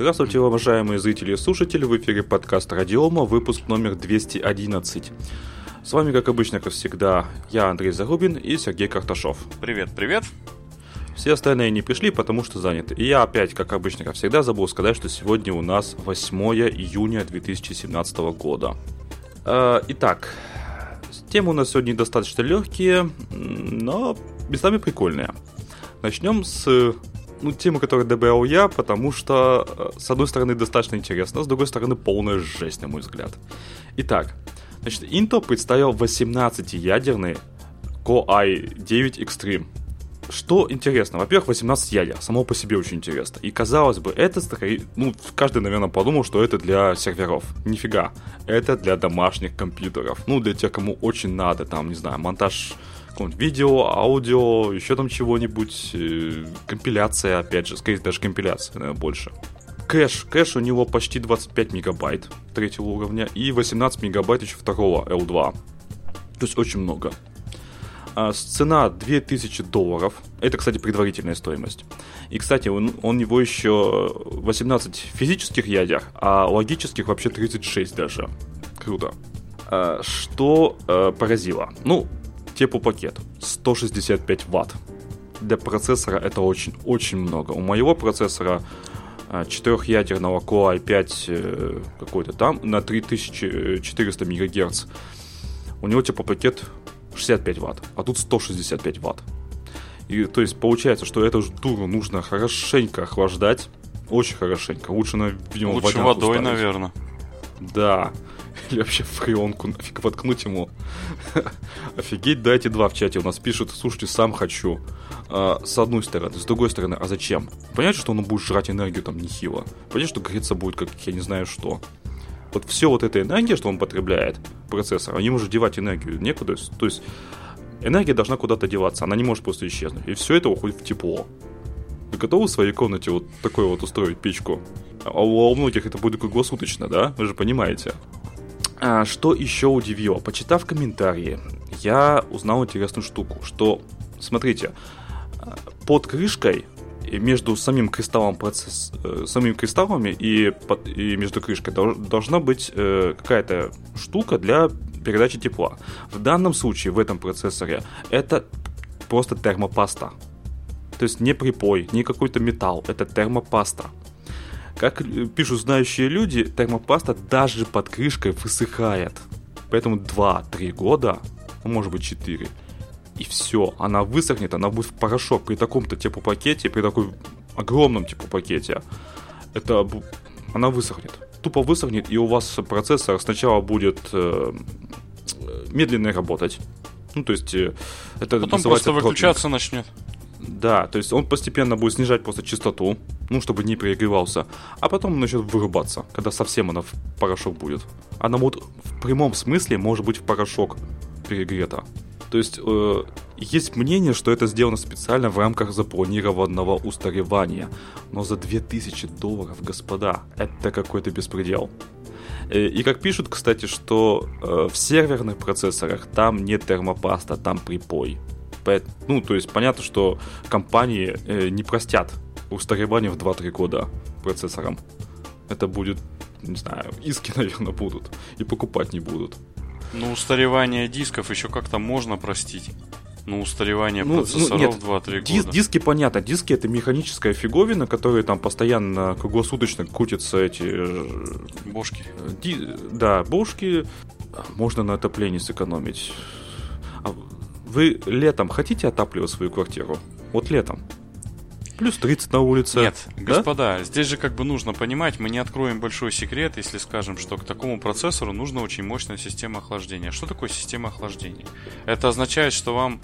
Здравствуйте, уважаемые зрители и слушатели, в эфире подкаст Радиома, выпуск номер 211. С вами, как обычно, как всегда, я Андрей Зарубин и Сергей Карташов. Привет, привет. Все остальные не пришли, потому что заняты. И я опять, как обычно, как всегда, забыл сказать, что сегодня у нас 8 июня 2017 года. Э, итак, темы у нас сегодня достаточно легкие, но местами прикольные. Начнем с ну, темы, которую добавил я, потому что, э, с одной стороны, достаточно интересно, с другой стороны, полная жесть, на мой взгляд. Итак, значит, Intel представил 18-ядерный Core i9 Extreme. Что интересно? Во-первых, 18 ядер. Само по себе очень интересно. И казалось бы, это. Ну, каждый, наверное, подумал, что это для серверов. Нифига. Это для домашних компьютеров. Ну, для тех, кому очень надо, там, не знаю, монтаж видео, аудио, еще там чего-нибудь. Э, компиляция, опять же, скорее даже компиляция, наверное, больше. Кэш. Кэш у него почти 25 мегабайт третьего уровня и 18 мегабайт еще второго L2. То есть очень много. А, цена 2000 долларов. Это, кстати, предварительная стоимость. И, кстати, он, он него еще 18 физических ядер, а логических вообще 36 даже. Круто. А, что а, поразило? Ну, теплопакет 165 ватт. Для процессора это очень-очень много. У моего процессора четырехъядерного Core i5 э, какой-то там на 3400 МГц. У него теплопакет 65 ватт, а тут 165 ватт. И то есть получается, что эту дуру нужно хорошенько охлаждать. Очень хорошенько. Лучше, на, видимо, Лучше водой, ставить. наверное. Да. Или вообще в фреонку нафиг воткнуть ему. Офигеть, дайте два в чате. У нас пишут, слушайте, сам хочу. А, с одной стороны. С другой стороны, а зачем? Понятно, что он будет жрать энергию там нехило. Понятно, что греться будет как я не знаю что вот все вот эта энергия, что он потребляет, процессор, они может девать энергию некуда. То есть энергия должна куда-то деваться, она не может просто исчезнуть. И все это уходит в тепло. Вы готовы в своей комнате вот такой вот устроить печку? А у, многих это будет круглосуточно, да? Вы же понимаете. А, что еще удивило? Почитав комментарии, я узнал интересную штуку, что, смотрите, под крышкой между самим кристаллом процесс, э, самими кристаллами и, и между крышкой должна быть э, какая-то штука для передачи тепла. В данном случае, в этом процессоре, это просто термопаста. То есть не припой, не какой-то металл, это термопаста. Как пишут знающие люди, термопаста даже под крышкой высыхает. Поэтому 2-3 года, а может быть 4, и все, она высохнет, она будет в порошок при таком-то теплопакете, при такой огромном теплопакете. Это она высохнет. Тупо высохнет, и у вас процессор сначала будет э, медленно работать. Ну, то есть, э, это Потом просто выключаться начнет. Да, то есть он постепенно будет снижать просто частоту, ну, чтобы не перегревался, а потом начнет вырубаться, когда совсем она в порошок будет. Она будет в прямом смысле может быть в порошок перегрета. То есть э, есть мнение, что это сделано специально в рамках запланированного устаревания. Но за 2000 долларов, господа, это какой-то беспредел. Э, и как пишут, кстати, что э, в серверных процессорах там нет термопаста, там припой. Ну, то есть понятно, что компании э, не простят устаревание в 2-3 года процессорам. Это будет, не знаю, иски, наверное, будут. И покупать не будут. Ну, устаревание дисков еще как-то можно простить. Ну, устаревание ну, процессоров ну, 2-3 дис- года. Диски понятно. Диски это механическая фиговина, которые там постоянно круглосуточно крутятся эти... Э, бошки. Ди- да, бошки. Можно на отоплении сэкономить. А вы летом хотите отапливать свою квартиру? Вот летом. Плюс 30 на улице. Нет, да? господа, здесь же как бы нужно понимать, мы не откроем большой секрет, если скажем, что к такому процессору нужна очень мощная система охлаждения. Что такое система охлаждения? Это означает, что вам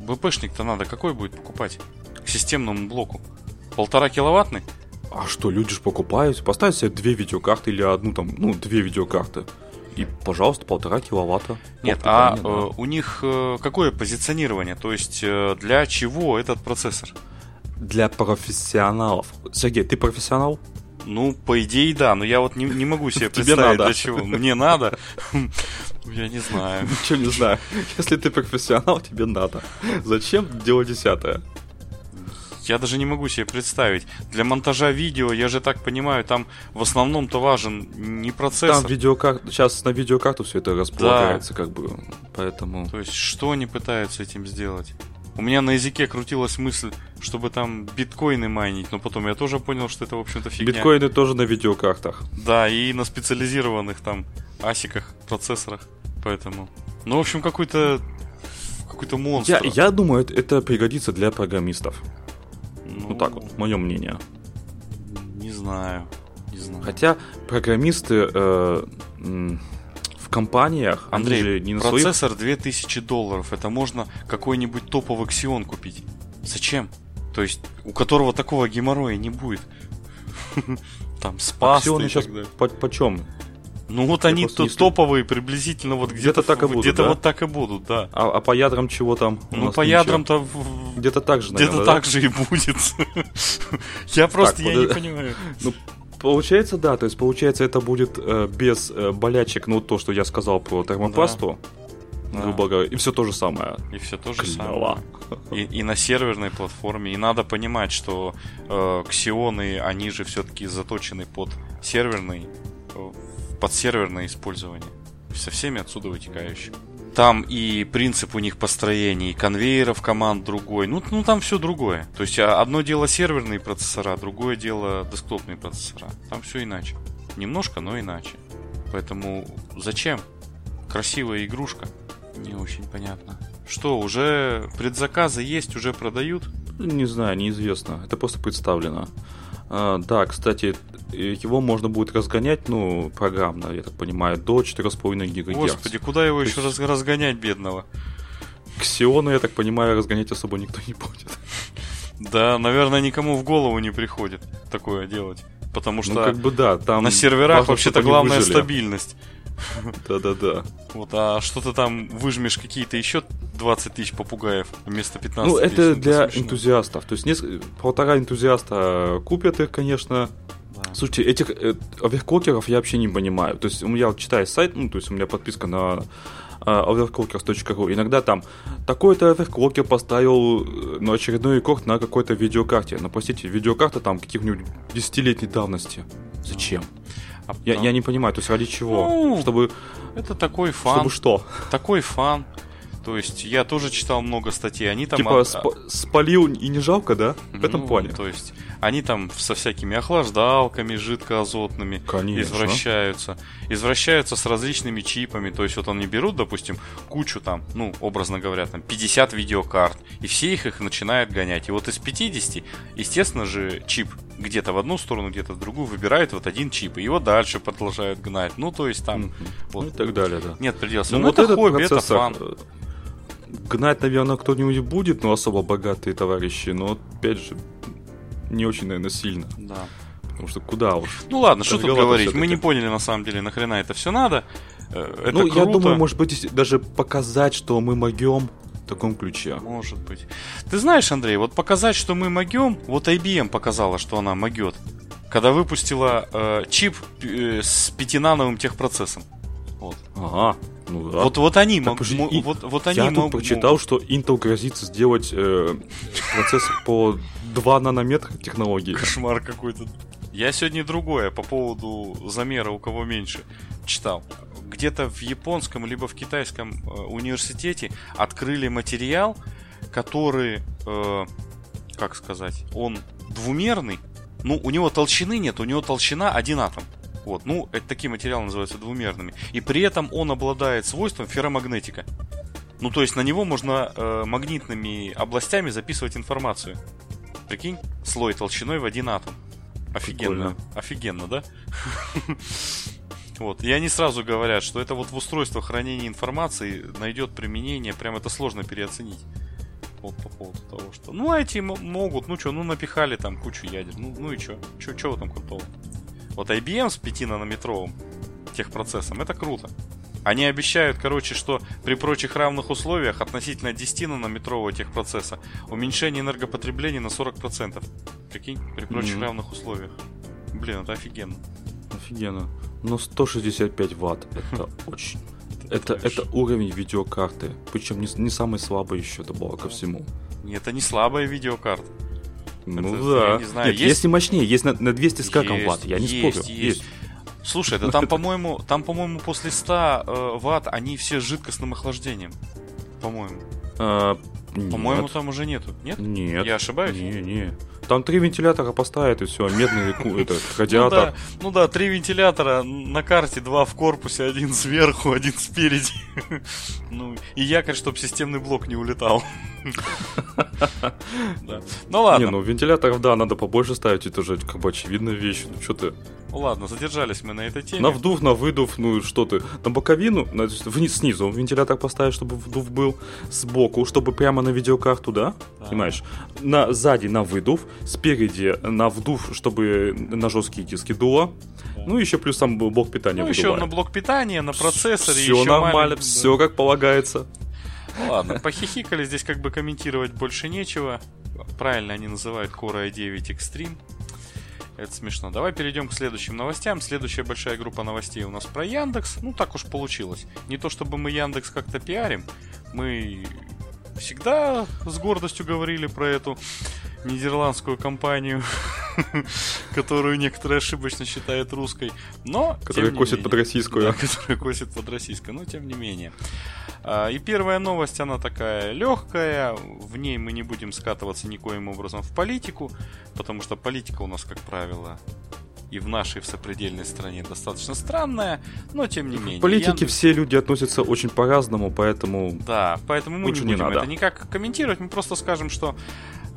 ВПшник-то надо какой будет покупать? К системному блоку. Полтора киловаттный? А что, люди же покупают? Поставить себе две видеокарты или одну там, ну, две видеокарты. И, пожалуйста, полтора киловатта. Нет, а э, у них э, какое позиционирование? То есть э, для чего этот процессор? для профессионалов. Сергей, ты профессионал? Ну, по идее, да, но я вот не, не могу себе представить, для чего. Мне надо. Я не знаю. Ничего не знаю. Если ты профессионал, тебе надо. Зачем дело десятое? Я даже не могу себе представить. Для монтажа видео, я же так понимаю, там в основном-то важен не процессор. Там видеокарт, сейчас на видеокарту все это располагается, да. как бы, поэтому... То есть, что они пытаются этим сделать? У меня на языке крутилась мысль, чтобы там биткоины майнить, но потом я тоже понял, что это, в общем-то, фигня. Биткоины тоже на видеокартах. Да, и на специализированных там асиках, процессорах. Поэтому. Ну, в общем, какой-то какой-то монстр. Я, я думаю, это, это пригодится для программистов. Ну, ну так вот, мое мнение. Не знаю. Не знаю. Хотя программисты э, в компаниях, Андрей, же не на процессор своих... 2000 долларов. Это можно какой-нибудь топовый Xeon купить. Зачем? То есть, у которого такого геморроя не будет. Там спас. А сейчас по почем? Ну вот они тут топовые приблизительно вот где-то, так и будут. Где-то да? вот так и будут, да. А, а по ядрам чего там? Ну по ядрам-то где-то так же, Где-то так же и будет. Я просто я не понимаю. Ну, получается, да, то есть получается это будет э, без э, болячек, ну то, что я сказал про термопасту. Да. грубо говоря, и все то же самое. И все то же Клево. самое. И, и на серверной платформе. И надо понимать, что э, ксионы, они же все-таки заточены под серверный под серверное использование. Со всеми отсюда вытекающими. Там и принцип у них построения, и конвейеров команд другой. Ну, ну там все другое. То есть а, одно дело серверные процессора, другое дело десктопные процессора. Там все иначе. Немножко, но иначе. Поэтому зачем? Красивая игрушка. Не очень понятно. Что, уже предзаказы есть, уже продают? Не знаю, неизвестно. Это просто представлено. А, да, кстати, его можно будет разгонять, ну, программно, я так понимаю, до 4,5 ГГц. Господи, куда его еще есть... разгонять, бедного? Ксиона, я так понимаю, разгонять особо никто не будет. Да, наверное, никому в голову не приходит такое делать. Потому ну, что ну, как бы да, там на серверах вообще-то главная стабильность. Да-да-да. Вот, а что то там выжмешь какие-то еще 20 тысяч попугаев вместо 15 Ну, это тысяч, для это энтузиастов. То есть несколько, полтора энтузиаста купят их, конечно. Да. Слушайте, этих э, оверклокеров я вообще не понимаю. То есть у меня вот читаю сайт, ну, то есть у меня подписка на э, overclockers.ru. Иногда там такой-то оверклокер поставил э, на очередной рекорд на какой-то видеокарте. Но, простите, видеокарта там каких-нибудь десятилетней давности. Зачем? А я, я не понимаю, то есть ради чего? Ну, чтобы... Это такой фан. Чтобы что? Такой фан. То есть я тоже читал много статей, они там... Типа от... сп- спалил и не жалко, да? В этом ну, плане. То есть они там со всякими охлаждалками жидкоазотными Конечно. извращаются. Извращаются с различными чипами. То есть вот они берут, допустим, кучу там, ну, образно говоря, там 50 видеокарт, и все их их начинают гонять. И вот из 50, естественно же, чип где-то в одну сторону, где-то в другую, выбирают вот один чип, и его дальше продолжают гнать. Ну, то есть там... Mm-hmm. Вот, ну и так далее, да. Нет предела. Ну, ну вот это хобби, это фан. Гнать, наверное, кто-нибудь будет, но особо богатые товарищи, но, опять же, не очень, наверное, сильно. Да. Потому что куда уж. Ну ладно, что тут говорить, мы не поняли на самом деле, нахрена это все надо. Э, это ну, круто. я думаю, может быть, даже показать, что мы могем таком ключе. Может быть. Ты знаешь, Андрей, вот показать, что мы могем, вот IBM показала, что она могет, когда выпустила э, чип э, с пятинановым техпроцессом. Вот. Ага. Ну, да. Вот, вот они могут. Вот, вот они я тут прочитал, что Intel грозится сделать э, процессор по 2 нанометра технологии. Кошмар какой-то. Я сегодня другое по поводу замера у кого меньше читал. Где-то в японском либо в китайском э, университете открыли материал, который, э, как сказать, он двумерный. Ну, у него толщины нет, у него толщина один атом. Вот, ну, это такие материалы называются двумерными. И при этом он обладает свойством ферромагнетика. Ну, то есть на него можно э, магнитными областями записывать информацию. Прикинь, слой толщиной в один атом. Офигенно. Прикольно. Офигенно, да? Вот. И они сразу говорят, что это вот в устройствах хранения информации найдет применение, прям это сложно переоценить. Вот по поводу того, что... Ну, эти могут, ну что, ну напихали там кучу ядер. Ну, ну и что? Что там крутого? Вот IBM с 5 нанометровым техпроцессом, это круто. Они обещают, короче, что при прочих равных условиях относительно 10 нанометрового техпроцесса уменьшение энергопотребления на 40%. Прикинь, при прочих mm-hmm. равных условиях. Блин, это офигенно. Офигенно. Но 165 ватт это очень. Это, это уровень видеокарты. Причем не, не самый слабый еще добавок ко всему. Это не слабая видеокарта. Ну Это, да. я не знаю, Нет, есть- если мощнее, есть на, на 200 с как Есть, ватт, я не есть, спорю. есть. Слушай, да там, по-моему, там, по-моему, после 100 э, ватт они все с жидкостным охлаждением. По-моему. А, По-моему, там уже нету. Нет? Нет. Я ошибаюсь? Не, не. Там три вентилятора поставят и все, медный это, Ну радиатор. да, ну да, три вентилятора на карте, два в корпусе, один сверху, один спереди. Ну, и якорь, чтобы системный блок не улетал. Ну Не, ладно, ну вентиляторов, да, надо побольше ставить, это же как бы очевидная вещь. Ну что ты? Ну ладно, задержались мы на этой теме. На вдув, на выдув, ну что ты? На боковину, вниз, снизу вентилятор поставить, чтобы вдув был, сбоку, чтобы прямо на видеокарту, да? Да. Понимаешь? На, сзади на выдув, спереди на вдув, чтобы на жесткие диски дуло. Ну, еще плюс там блок питания Ну, еще на блок питания, на процессоре. Все нормально, маленький- все как полагается. Ладно, похихикали, здесь как бы комментировать больше нечего. Правильно они называют Core i9 Extreme. Это смешно. Давай перейдем к следующим новостям. Следующая большая группа новостей у нас про Яндекс. Ну, так уж получилось. Не то чтобы мы Яндекс как-то пиарим. Мы всегда с гордостью говорили про эту нидерландскую компанию, которую некоторые ошибочно считают русской. Но, Которая не косит под менее. российскую. Да, которая косит под российской, но тем не менее. А, И первая новость, она такая легкая, в ней мы не будем скатываться никоим образом в политику, потому что политика у нас, как правило, и в нашей в сопредельной стране достаточно странная, но тем не менее. В политике Яндекс- все люди относятся очень по-разному, поэтому Да, поэтому мы не не будем надо. это никак комментировать, мы просто скажем, что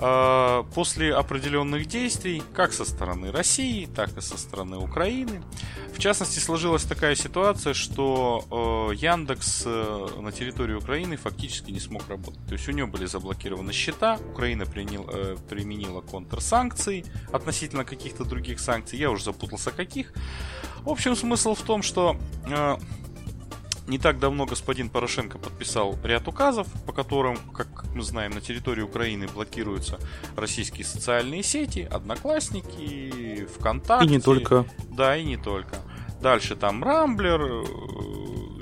после определенных действий, как со стороны России, так и со стороны Украины, в частности сложилась такая ситуация, что э, Яндекс э, на территории Украины фактически не смог работать. То есть у него были заблокированы счета, Украина принял- э, применила контрсанкции относительно каких-то других санкций, я уже запутался каких. В общем, смысл в том, что не так давно господин Порошенко подписал ряд указов, по которым, как мы знаем, на территории Украины блокируются российские социальные сети, Одноклассники, ВКонтакте. и не только. Да, и не только. Дальше там Рамблер, э,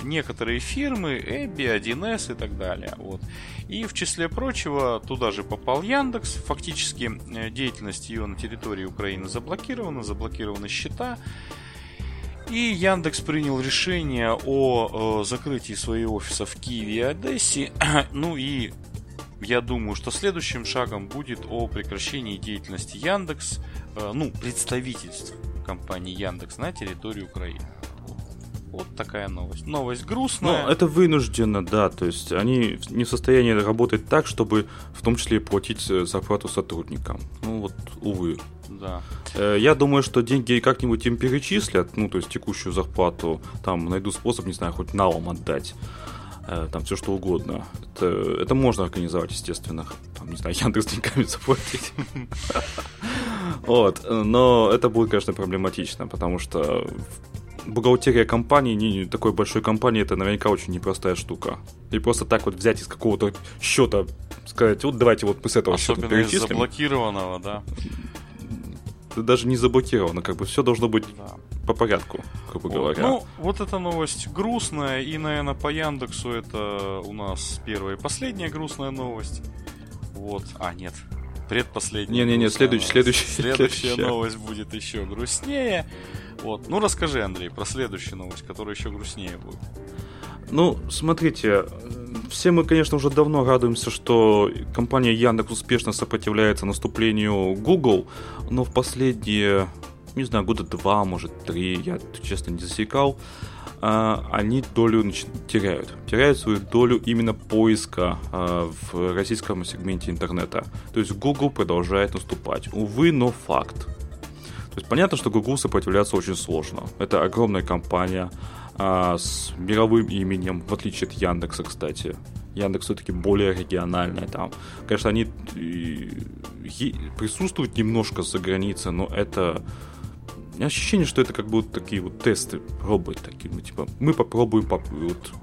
некоторые фирмы, Эбби, 1С и так далее. Вот. И в числе прочего туда же попал Яндекс. Фактически э, деятельность ее на территории Украины заблокирована, заблокированы счета. И Яндекс принял решение о э, закрытии своих офисов в Киеве и Одессе. ну и я думаю, что следующим шагом будет о прекращении деятельности Яндекс, э, ну, представительств компании Яндекс на территории Украины. Вот такая новость. Новость Ну, грустная. это вынужденно, да, то есть они не в состоянии работать так, чтобы в том числе платить э, зарплату сотрудникам. Ну вот, увы. Да. Э, Я думаю, что деньги как-нибудь им перечислят, ну, то есть текущую зарплату, там найду способ, не знаю, хоть налом отдать, э, там все что угодно. Это, это можно организовать, естественно, там, не знаю, Яндекс деньгами заплатить. Вот, но это будет, конечно, проблематично, потому что бухгалтерия компании, не, такой большой компании, это наверняка очень непростая штука. И просто так вот взять из какого-то счета, сказать, вот давайте вот мы с этого счета Особенно из перечислим. заблокированного, да. Даже не заблокировано, как бы все должно быть да. по порядку, грубо Вот. говоря. Ну, вот эта новость грустная, и, наверное, по Яндексу это у нас первая и последняя грустная новость. Вот. А, нет. Предпоследняя. Не-не-не, следующая, следующая, Следующая новость будет еще грустнее. Вот. Ну, расскажи, Андрей, про следующую новость, которая еще грустнее будет. Ну, смотрите, все мы, конечно, уже давно радуемся, что компания Яндекс успешно сопротивляется наступлению Google, но в последние, не знаю, года два, может, три, я, честно, не засекал, а, они долю теряют. Теряют свою долю именно поиска а, в российском сегменте интернета. То есть Google продолжает наступать. Увы, но факт. То есть понятно, что Google сопротивляться очень сложно. Это огромная компания а, с мировым именем, в отличие от Яндекса, кстати. Яндекс все-таки более региональная там. Конечно, они присутствуют немножко за границей, но это ощущение, что это как будто такие вот тесты, пробы такие, ну, типа, мы попробуем поп- вот,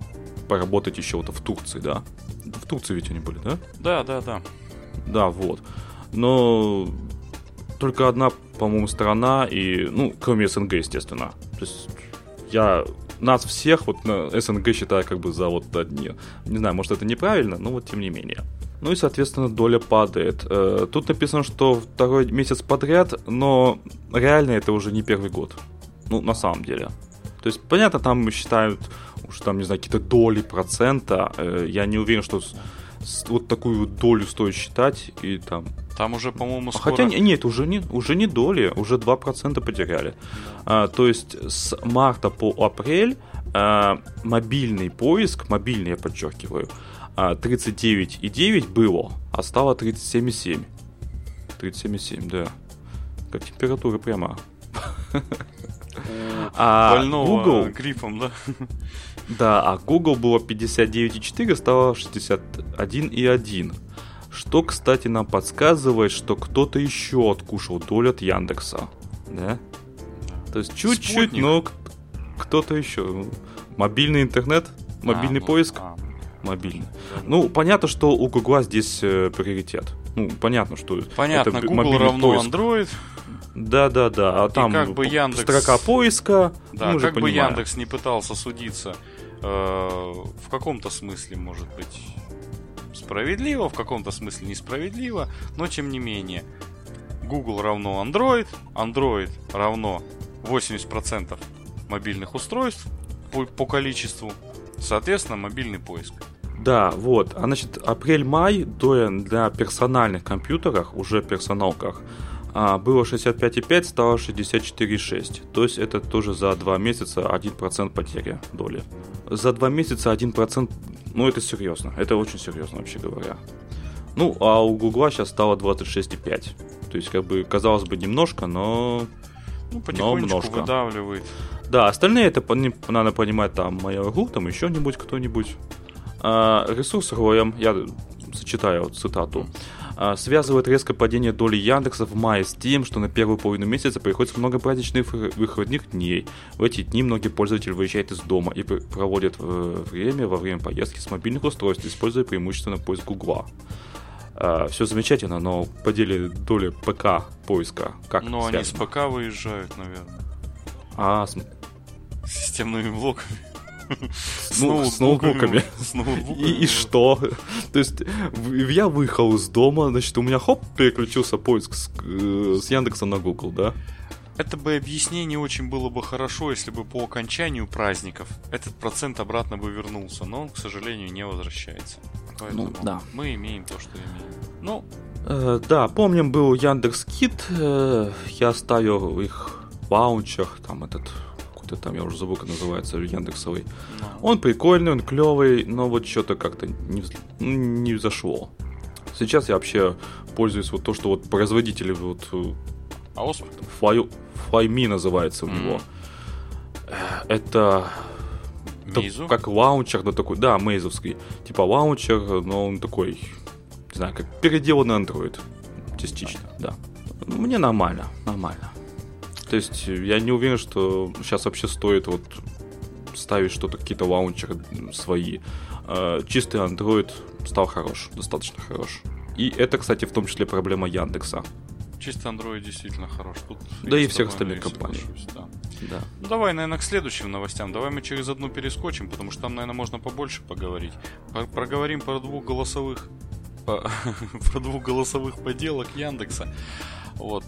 поработать еще вот в Турции, да? В Турции ведь они были, да? Да, да, да. Да, вот. Но только одна, по-моему, сторона, и, ну, кроме СНГ, естественно. То есть я нас всех вот на СНГ считаю как бы за вот одни. Не знаю, может это неправильно, но вот тем не менее. Ну и, соответственно, доля падает. Э, тут написано, что второй месяц подряд, но реально это уже не первый год. Ну, на самом деле. То есть, понятно, там считают, уж там, не знаю, какие-то доли процента. Э, я не уверен, что вот такую долю стоит считать и там... Там уже, по-моему, скоро... Хотя нет, уже не, уже не доли, уже 2% потеряли. А, то есть с марта по апрель а, мобильный поиск, мобильный я подчеркиваю, а, 39,9 было, а стало 37,7. 37,7, да. Как температура прямо. А Google... гриппом, да? Да, а Google было 59,4, стало 61,1. Что, кстати, нам подсказывает, что кто-то еще откушал долю от Яндекса. Да? То есть чуть-чуть, но кто-то еще. Мобильный интернет, мобильный а, ну, поиск. А. Мобильный. Ну, понятно, что у Гугла здесь э, приоритет. Ну, понятно, что понятно, это Google равно поиск. Android. Да, да, да. А там как бы Яндекс... строка поиска. Да, как бы понимаем. Яндекс не пытался судиться э, в каком-то смысле, может быть, справедливо, в каком-то смысле несправедливо, но тем не менее. Google равно Android, Android равно 80% мобильных устройств по, по количеству, соответственно, мобильный поиск. Да, вот. А значит, апрель-май для персональных компьютерах, уже персоналках, а, было 65,5, стало 64,6. То есть это тоже за 2 месяца 1% потери доли. За 2 месяца 1%, ну это серьезно, это очень серьезно вообще говоря. Ну, а у Гугла сейчас стало 26,5. То есть, как бы, казалось бы, немножко, но... Ну, потихонечку но немножко. выдавливает. Да, остальные это надо понимать, там, Mail.ru, там еще нибудь кто-нибудь. А, ресурс ROM, я вот цитату. А, связывает резкое падение доли Яндекса в мае с тем, что на первую половину месяца приходится много праздничных выходных дней. В эти дни многие пользователи выезжают из дома и проводят э, время во время поездки с мобильных устройств, используя преимущественно поиск Гугла. Uh, все замечательно, но по деле доли ПК поиска как Но связано? они с ПК выезжают, наверное. А, с... Системными блоками. С, ну, с ноутбуками. С ноутбуками. И, и что? То есть я выехал из дома, значит, у меня хоп, переключился поиск с, э, с Яндекса на Google, да? Это бы объяснение очень было бы хорошо, если бы по окончанию праздников этот процент обратно бы вернулся, но он, к сожалению, не возвращается. Поэтому ну, да. мы имеем то, что имеем. Ну, э, да, помним, был Яндекс Кит, э, я ставил их ваучер, там этот какой-то там, я уже забыл, как называется, Яндексовый. No. Он прикольный, он клевый, но вот что-то как-то не, ну, не зашло. Сейчас я вообще пользуюсь вот то, что вот производители вот... Э, а Fly, Flyme называется у mm. него. Это... Мейзу? Как лаунчер, но такой, да, мейзовский. Типа лаунчер, но он такой, не знаю, как переделанный Android. Частично, да. Мне нормально, нормально. То есть я не уверен, что сейчас вообще стоит вот ставить что-то, какие-то лаунчеры свои. А, чистый Android стал хорош, достаточно хорош. И это, кстати, в том числе проблема Яндекса. Чистый Android действительно хорош. Тут да и всех остальных компаний. Да. да. Ну давай, наверное, к следующим новостям. Давай мы через одну перескочим, потому что там, наверное, можно побольше поговорить. Проговорим про двух голосовых про двух голосовых поделок Яндекса. Вот.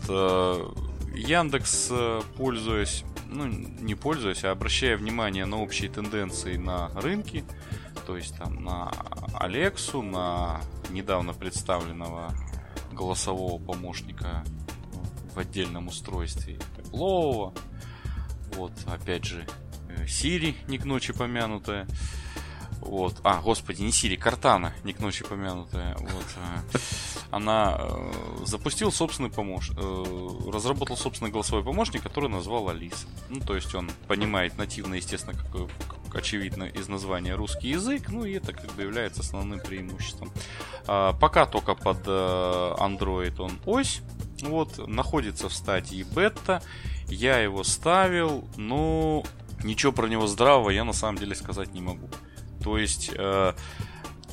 Э, Яндекс, э, пользуясь, ну, не пользуясь, а обращая внимание на общие тенденции на рынке, то есть там на Алексу, на недавно представленного голосового помощника в отдельном устройстве Apple, вот, опять же, э, Siri, не к ночи помянутая, вот. А, господи, не Сири, Картана, не к ночи помянутая. Вот. Э, она э, запустил собственный помощник, э, разработал собственный голосовой помощник, который назвал Алиса. Ну, то есть он понимает нативно, естественно, как, как очевидно из названия русский язык, ну и это как бы является основным преимуществом. А, пока только под Android он ось, вот, находится в стадии бета. Я его ставил, но ничего про него здравого я на самом деле сказать не могу. То есть, э,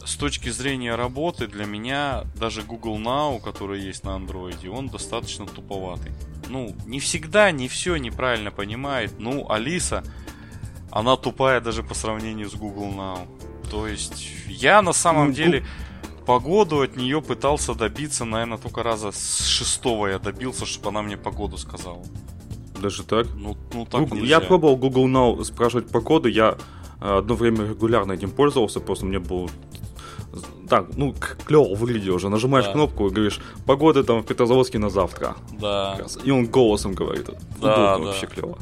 с точки зрения работы, для меня даже Google Now, который есть на Android, он достаточно туповатый. Ну, не всегда, не все неправильно понимает. Ну, Алиса, она тупая даже по сравнению с Google Now. То есть, я на самом ну, деле... погоду от нее пытался добиться, наверное, только раза с шестого я добился, чтобы она мне погоду сказала. Даже так? Ну, ну так Google- нельзя. я пробовал Google Now спрашивать погоду, я э, одно время регулярно этим пользовался, просто мне было так, ну, клево выглядело уже. Нажимаешь Да. кнопку и говоришь, погода там в Петрозаводске на завтра. Да. И он голосом говорит. Да, Удобно да. вообще клево.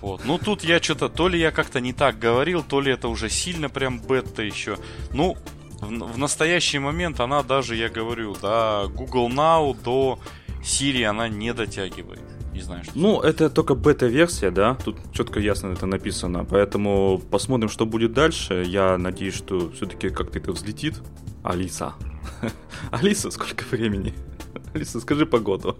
Вот. Ну тут я что-то, то ли я как-то не так говорил, то ли это уже сильно прям бета еще. Ну, в, в настоящий момент она даже, я говорю, да, Google Now до Siri она не дотягивает. Не знаю, что. Ну, это только бета-версия, да? Тут четко ясно это написано. Поэтому посмотрим, что будет дальше. Я надеюсь, что все-таки как-то это взлетит. Алиса. Алиса, сколько времени? Алиса, скажи погоду.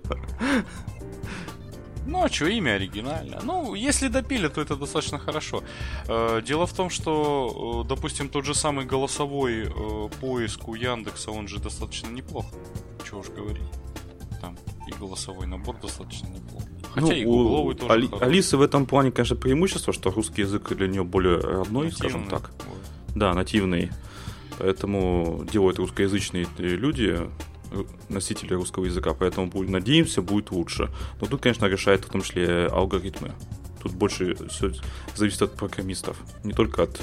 Ну, а что, имя оригинальное. Ну, если допили, то это достаточно хорошо. Э, Дело в том, что, э, допустим, тот же самый голосовой э, поиск у Яндекса, он же достаточно неплох. Чего уж говорить. Там и голосовой набор достаточно неплох. Хотя и Ну, у гугловый тоже Али- хороший. Алисы в этом плане, конечно, преимущество, что русский язык для нее более родной, скажем Нативный. так. Вот. Да, нативный. Поэтому делают русскоязычные э, люди, э, носители русского языка, поэтому будем- надеемся, будет лучше. Но тут, конечно, решает в том числе алгоритмы. Тут больше все зависит от программистов, не только от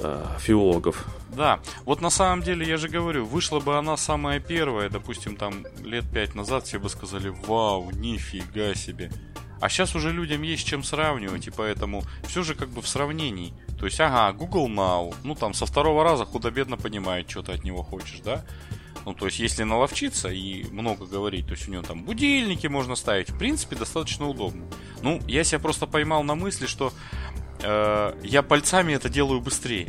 э, филологов. Да, вот на самом деле, я же говорю, вышла бы она самая первая, допустим, там лет пять назад, все бы сказали, вау, нифига себе. А сейчас уже людям есть чем сравнивать, и поэтому все же как бы в сравнении. То есть, ага, Google Now, ну там со второго раза худо-бедно понимает, что ты от него хочешь, да? Ну, то есть, если наловчиться и много говорить, то есть у него там будильники можно ставить, в принципе, достаточно удобно. Ну, я себя просто поймал на мысли, что э, я пальцами это делаю быстрее.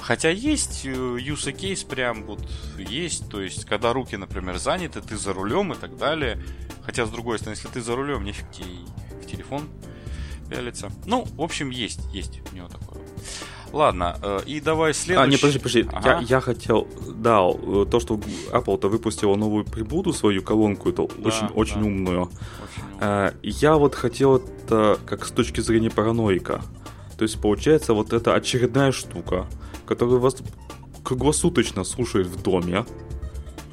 Хотя есть э, use case прям вот есть, то есть когда руки, например, заняты, ты за рулем и так далее. Хотя с другой стороны, если ты за рулем, нефиг тебе в телефон пялиться. Ну, в общем, есть, есть у него такое. Ладно, э, и давай следующий. А, не, подожди, подожди. Ага. Я, я хотел... Да, э, то, что Apple-то выпустила новую прибуду, свою колонку, это Да, очень, очень да. умную. Очень умно. Э, Я вот хотел это как с точки зрения параноика. То есть получается вот это очередная штука, которую вас круглосуточно слушает в доме.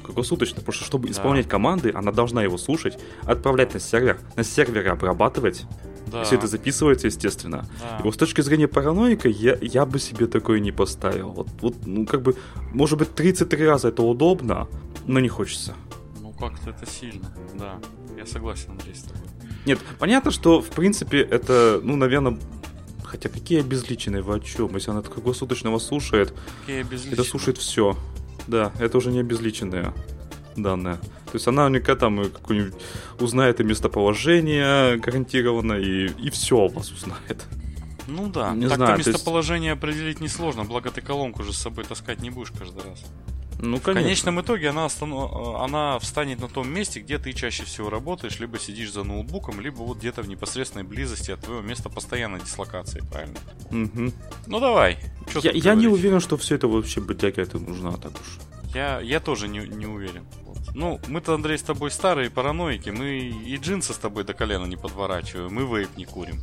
Круглосуточно, потому что чтобы Да. исполнять команды, она должна его слушать, отправлять на сервер, на сервере обрабатывать. Да, Все это записывается, естественно. да. И вот с точки зрения параноика я, я бы себе такое не поставил. Вот, вот, ну, как бы, может быть, 33 раза это удобно, но не хочется. Ну, как-то это сильно, да. Я согласен, Андрей, с тобой. Нет, понятно, что, в принципе, это, ну, наверное, хотя какие обезличенные вы о чем? Если она круглосуточно вас слушает, это слушает все. Да, это уже не обезличенные данные. То есть она наверняка там какую-нибудь узнает и местоположение гарантированно, и, и все о вас узнает. Ну да, Не так-то знаю, то есть- местоположение определить несложно, благо ты колонку же с собой таскать не будешь каждый раз. Ну, В конечно. конечном итоге она, остану- она встанет на том месте, где ты чаще всего работаешь, либо сидишь за ноутбуком, либо вот где-то в непосредственной близости от твоего места постоянной дислокации, правильно? Мгм. Ну давай. чё Я, я не уверен, что все это вообще бытяга это нужна так уж. Я, я тоже не, не уверен. Ну, мы-то, Андрей, с тобой старые параноики, мы и джинсы с тобой до колена не подворачиваем, мы вейп не курим.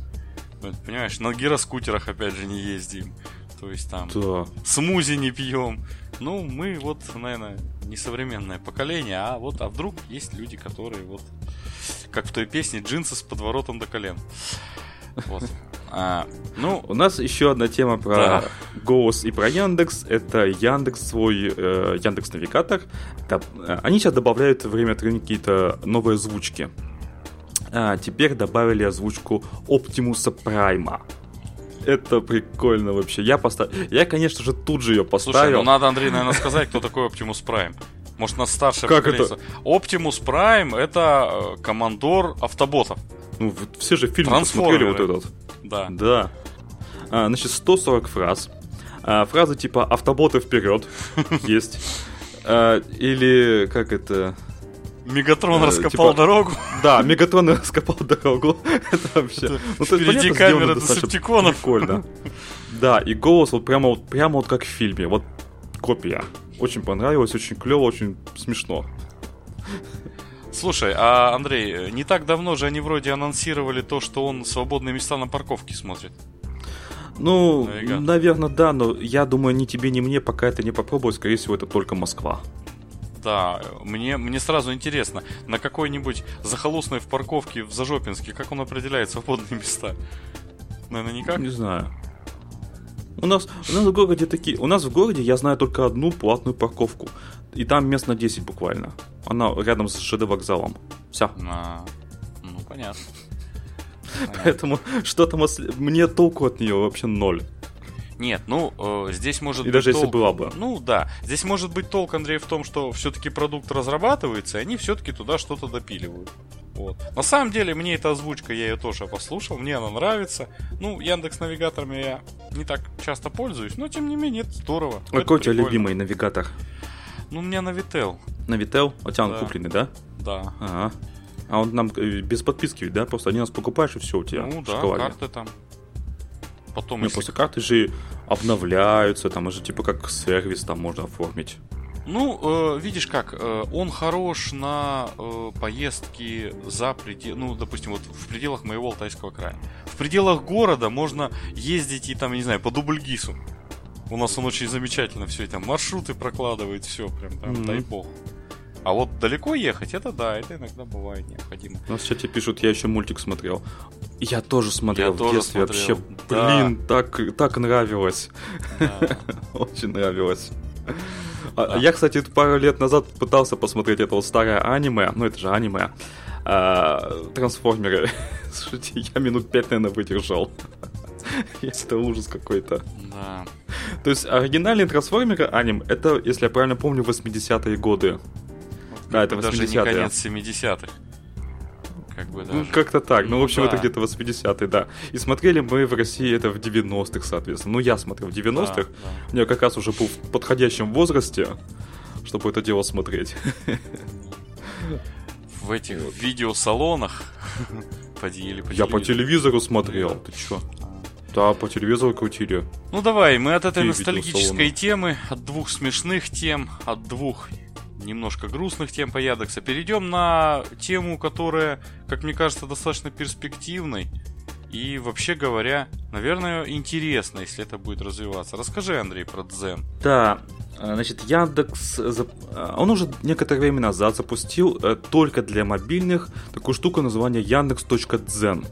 Вот, Понимаешь, на гироскутерах опять же не ездим. То есть там Да. смузи не пьем. Ну, мы вот, наверное, не современное поколение, а вот, а вдруг есть люди, которые вот, как в той песне, джинсы с подворотом до колен. Вот. А, ну, У нас еще одна тема про Да. голос и про Яндекс. Это Яндекс свой э, Яндекс Навигатор. Да, э, они сейчас добавляют время от времени какие-то новые озвучки. А, теперь добавили озвучку Оптимуса Прайма. Это прикольно вообще. Я поставил. Я, конечно же, тут же ее слушай, поставил. ну надо, Андрей, наверное, сказать, кто такой Optimus Prime. Может, нас старшее Как поколение. Optimus Prime это э, командор автоботов. Ну, все же фильмы посмотрели вот этот. Да. Да. А, значит, 140 фраз. А, фразы типа «автоботы вперед» есть. А, Или как это... Мегатрон Э, раскопал типа- дорогу. Да, Мегатрон раскопал дорогу. Это вообще... Это Ну, то впереди понятно, камера Десептиконов. Прикольно. Да, и голос вот прямо вот, прямо вот как в фильме. Вот копия. Очень понравилось, очень клево, очень смешно. Слушай, а Андрей, не так давно же они вроде анонсировали то, что он свободные места на парковке смотрит. Ну, Навигатор. наверное, да, но я думаю, ни тебе, ни мне пока это не попробовать. Скорее всего, это только Москва. Да, мне, мне сразу интересно, на какой-нибудь захолустной в парковке в Зажопинске, как он определяет свободные места? Наверное, никак? Не знаю. У нас, у нас в городе такие... У нас в городе я знаю только одну платную парковку. И там мест на 10 буквально. Она рядом с ЖД вокзалом. Все. А, ну, понятно. Поэтому что там... ос- Мне толку от нее вообще ноль. Нет, ну, э, здесь может И быть даже если толк- была бы. Ну, да. Здесь может быть толк, Андрей, в том, что все-таки продукт разрабатывается, и они все-таки туда что-то допиливают. Вот. На самом деле, мне эта озвучка, я ее тоже послушал, мне она нравится. Ну, Яндекс Навигаторами я не так часто пользуюсь, но тем не менее, это здорово. А Какой у тебя любимый навигатор? Ну, у меня Навител, Навител? У тебя он Да. купленный, да? да. Ага. А он нам э, без подписки, да? Просто один раз покупаешь и все у тебя. ну, да, шоколаде. карты там. Потом, Не, если просто карты же обновляются, там уже типа как сервис там можно оформить. Ну, э, видишь как, э, он хорош на э, поездки за пределы, ну, допустим, вот в пределах моего Алтайского края. В пределах города можно ездить и там, я не знаю, по Дубльгису. У нас он очень замечательно все, там маршруты прокладывает, все, прям там, Мгм. дай бог. А вот далеко ехать, это да, это иногда бывает необходимо. У нас в чате пишут, я еще мультик смотрел. Я тоже смотрел Я в тоже детстве. смотрел. Вообще, Да. блин, так, так нравилось. Да. Очень нравилось. А, Да. Я, кстати, пару лет назад пытался посмотреть это вот старое аниме, ну это же аниме, а, трансформеры. Слушайте, я минут пять, наверное, выдержал. Это ужас какой-то. Да. То есть оригинальные трансформеры аним, это, если я правильно помню, 80-е годы. Да, это даже не 80-е. конец 70-х. Как бы даже. Ну, как-то так. Ну, в общем, да. это где-то 80-е, да. И смотрели мы в России это в 90-х, соответственно. Ну, я смотрел в 90-х. Да, да. Я как раз уже был в подходящем возрасте, чтобы это дело смотреть. в этих видеосалонах. Поди или по Я по телевизору. смотрел. Ты чё? Да, по телевизору крутили. Ну давай, мы от этой Какие ностальгической темы, от двух смешных тем, от двух немножко грустных тем по Яндекса, перейдем на тему, которая, как мне кажется, достаточно перспективной и, вообще говоря, наверное, интересно, если это будет развиваться. Расскажи, Андрей, про Дзен. Да, э, значит, Яндекс, э, он уже некоторое время назад запустил э, только для мобильных такую штуку названия Яндекс.Дзен.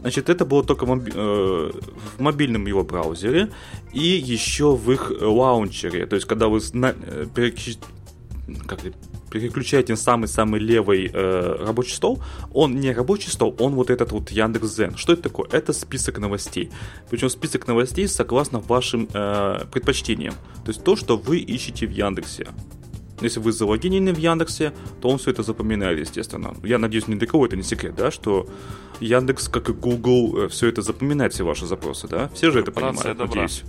Значит, это было только моби- э, в мобильном его браузере и еще в их э, лаунчере. То есть, когда вы зна- э, переключ- как переключаете на самый-самый левый э, рабочий стол, он не рабочий стол, он вот этот вот Яндекс.Зен. Что это такое? Это список новостей. Причем список новостей согласно вашим э, предпочтениям. То есть то, что вы ищете в Яндексе. Если вы залогинены в Яндексе, то он все это запоминает, естественно. Я надеюсь, ни для кого это не секрет, да, что Яндекс, как и Google, все это запоминает, все ваши запросы, да? Все же это Корпорация понимают, добра. надеюсь.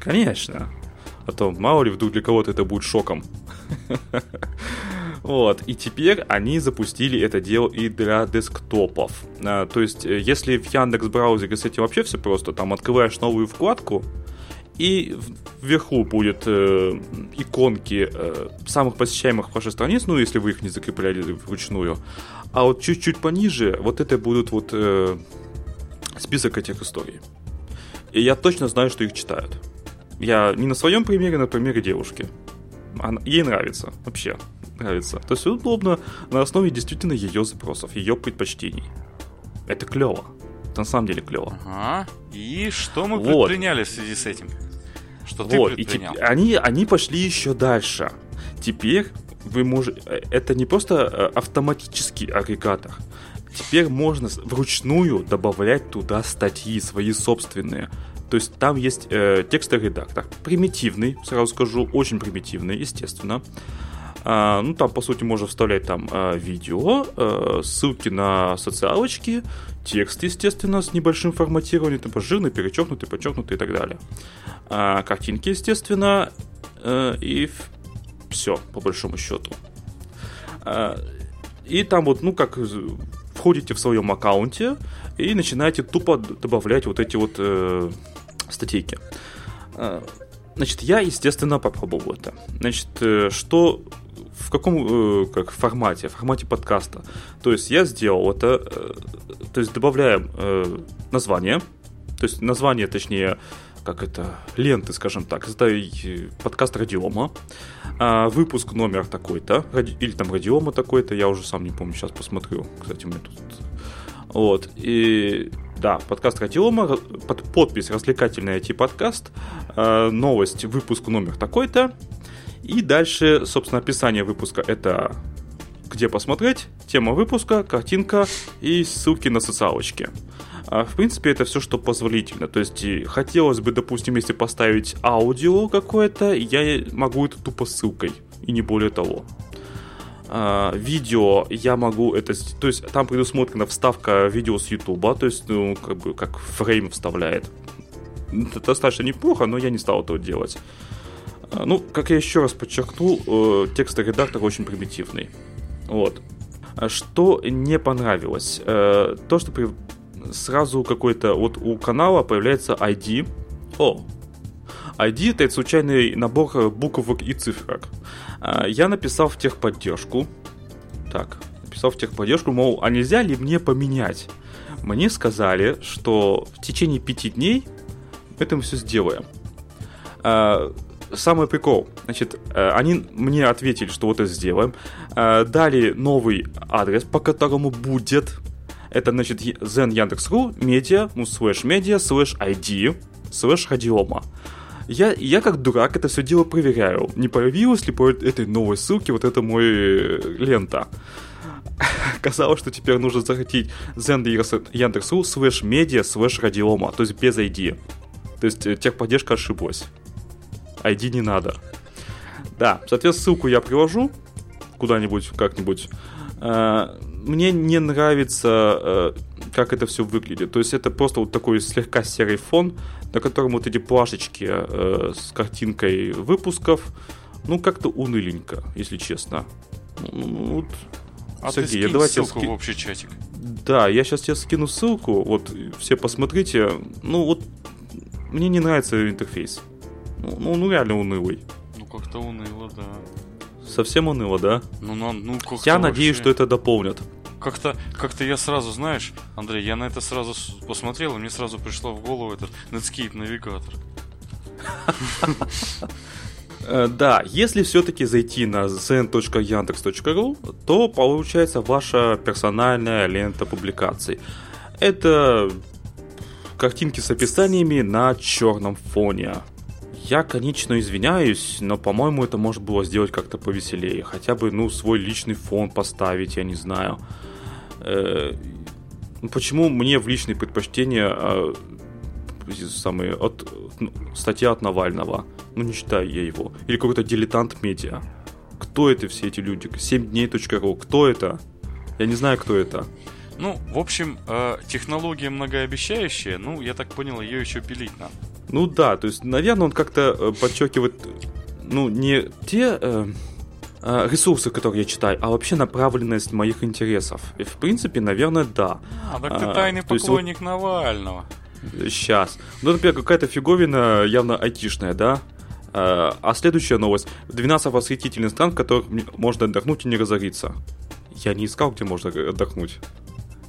Конечно. А то, мало ли, вдруг для кого-то это будет шоком. Вот, и теперь они запустили это дело и для десктопов. А, то есть, э, если в Яндекс браузере с этим вообще все просто, там открываешь новую вкладку, и вверху будет э, иконки э, самых посещаемых ваших страниц, ну, если вы их не закрепляли вручную. А вот чуть-чуть пониже, вот это будут вот э, список этих историй. И я точно знаю, что их читают. Я не на своем примере, а на примере девушки. Она- ей нравится, вообще нравится. То есть удобно на основе действительно ее запросов, ее предпочтений. Это клево. Это на самом деле клево. Ага. И что мы Вот. предприняли в связи с этим? Что Вот, ты и предпринял? теперь они, они пошли еще дальше. Теперь вы можете... Это не просто э, автоматический агрегатор. Теперь можно вручную добавлять туда статьи свои собственные. То есть там есть э, текстовый редактор. Примитивный, сразу скажу, очень примитивный, естественно. А, ну, там, по сути, можно вставлять там а, видео, э, ссылки на социалочки, текст, естественно, с небольшим форматированием, типа жирный, перечеркнутый, подчеркнутый и так далее. А, картинки, естественно, э, и все, по большому счету. А, и там вот, ну, как входите в своем аккаунте и начинаете тупо добавлять вот эти вот э, статейки. А, Значит, я, естественно, попробовал это. Значит, э, что в каком э, как формате? В формате подкаста. То есть я сделал это, э, то есть добавляем э, название То есть название, точнее, как это, ленты, скажем так. Это подкаст Радиома. А, выпуск номер такой-то. Или там Радиома такой-то. Я уже сам не помню, сейчас посмотрю. Кстати, у меня тут... Вот. И да, подкаст Радиома, под подпись «Развлекательный IT-подкаст», э, новость, выпуск номер такой-то, и дальше, собственно, описание выпуска – это где посмотреть, тема выпуска, картинка и ссылки на социалочки. А, в принципе, это все, что позволительно. То есть, хотелось бы, допустим, если поставить аудио какое-то, я могу это тупо ссылкой, и не более того. А, видео я могу это... То есть там предусмотрена вставка видео с Ютуба, то есть, ну, как бы, как фрейм вставляет. Это достаточно неплохо, но я не стал этого делать. А, ну, как я еще раз подчеркнул, э, текстовый редактор очень примитивный. Вот. Что не понравилось? Э, то, что. Сразу какой-то... Вот у канала появляется ID. О, ID это случайный набор буквок и цифрок. А, я написал в техподдержку. Так, написал в техподдержку, мол, а нельзя ли мне поменять? Мне сказали, что в течение пяти дней это мы все сделаем. А, самый прикол, значит, э, они мне ответили, что вот это сделаем. А, дали новый адрес, по которому будет это, значит, zen яндекс.ру, медиа, ну, слэш медиа, слэш ID, слэш радиома. Я, я как дурак это все дело проверяю. Не появилась ли по этой новой ссылке вот эта мой э, лента. Казалось, что теперь нужно заходить Zen Яндекс.ру слэш медиа слэш радиома, то есть без ID. То есть э, техподдержка ошиблась. ID не надо. Да, соответственно, ссылку я привожу куда-нибудь, как-нибудь. Э, мне не нравится, как это все выглядит. То есть это просто вот такой слегка серый фон, на котором вот эти плашечки э, с картинкой выпусков, ну, как-то уныленько, если честно. Ну, ну вот, а Сергей, ты давайте ссылку ски... в общий чатик. Да, я сейчас тебе скину ссылку, вот, все посмотрите. Ну, вот, мне не нравится интерфейс. Ну, ну, ну реально унылый. Ну, как-то уныло, да. Совсем уныло, да? Ну, ну, ну Я надеюсь, что это дополнят как-то, как-то я сразу, знаешь, Андрей, я на это сразу посмотрел, и мне сразу пришло в голову этот Netscape навигатор. Э, да, если все-таки зайти на zen.yandex.ru, то получается ваша персональная лента публикаций. Это картинки с описаниями на черном фоне. Я, конечно, извиняюсь, но, по-моему, это можно было сделать как-то повеселее. Хотя бы, ну, свой личный фон поставить, я не знаю. Э, почему мне в личные предпочтения э, самые от ну, статья от Навального? Ну, не читаю я его. Или какой-то дилетант медиа. Кто это все эти люди? 7 дней.ру. Кто это? Я не знаю, кто это. Ну, в общем, э, технология многообещающая, ну, я так понял, ее еще пилить надо. Ну да, то есть, наверное, он как-то э, подчеркивает, ну, не те э, э, ресурсы, которые я читаю, а вообще направленность моих интересов. И, в принципе, наверное, да. А, так ты а, тайный поклонник есть, Навального. Сейчас. Ну, например, какая-то фиговина явно айтишная, да? А, а следующая новость. 12 восхитительных стран, в которых можно отдохнуть и не разориться. Я не искал, где можно отдохнуть.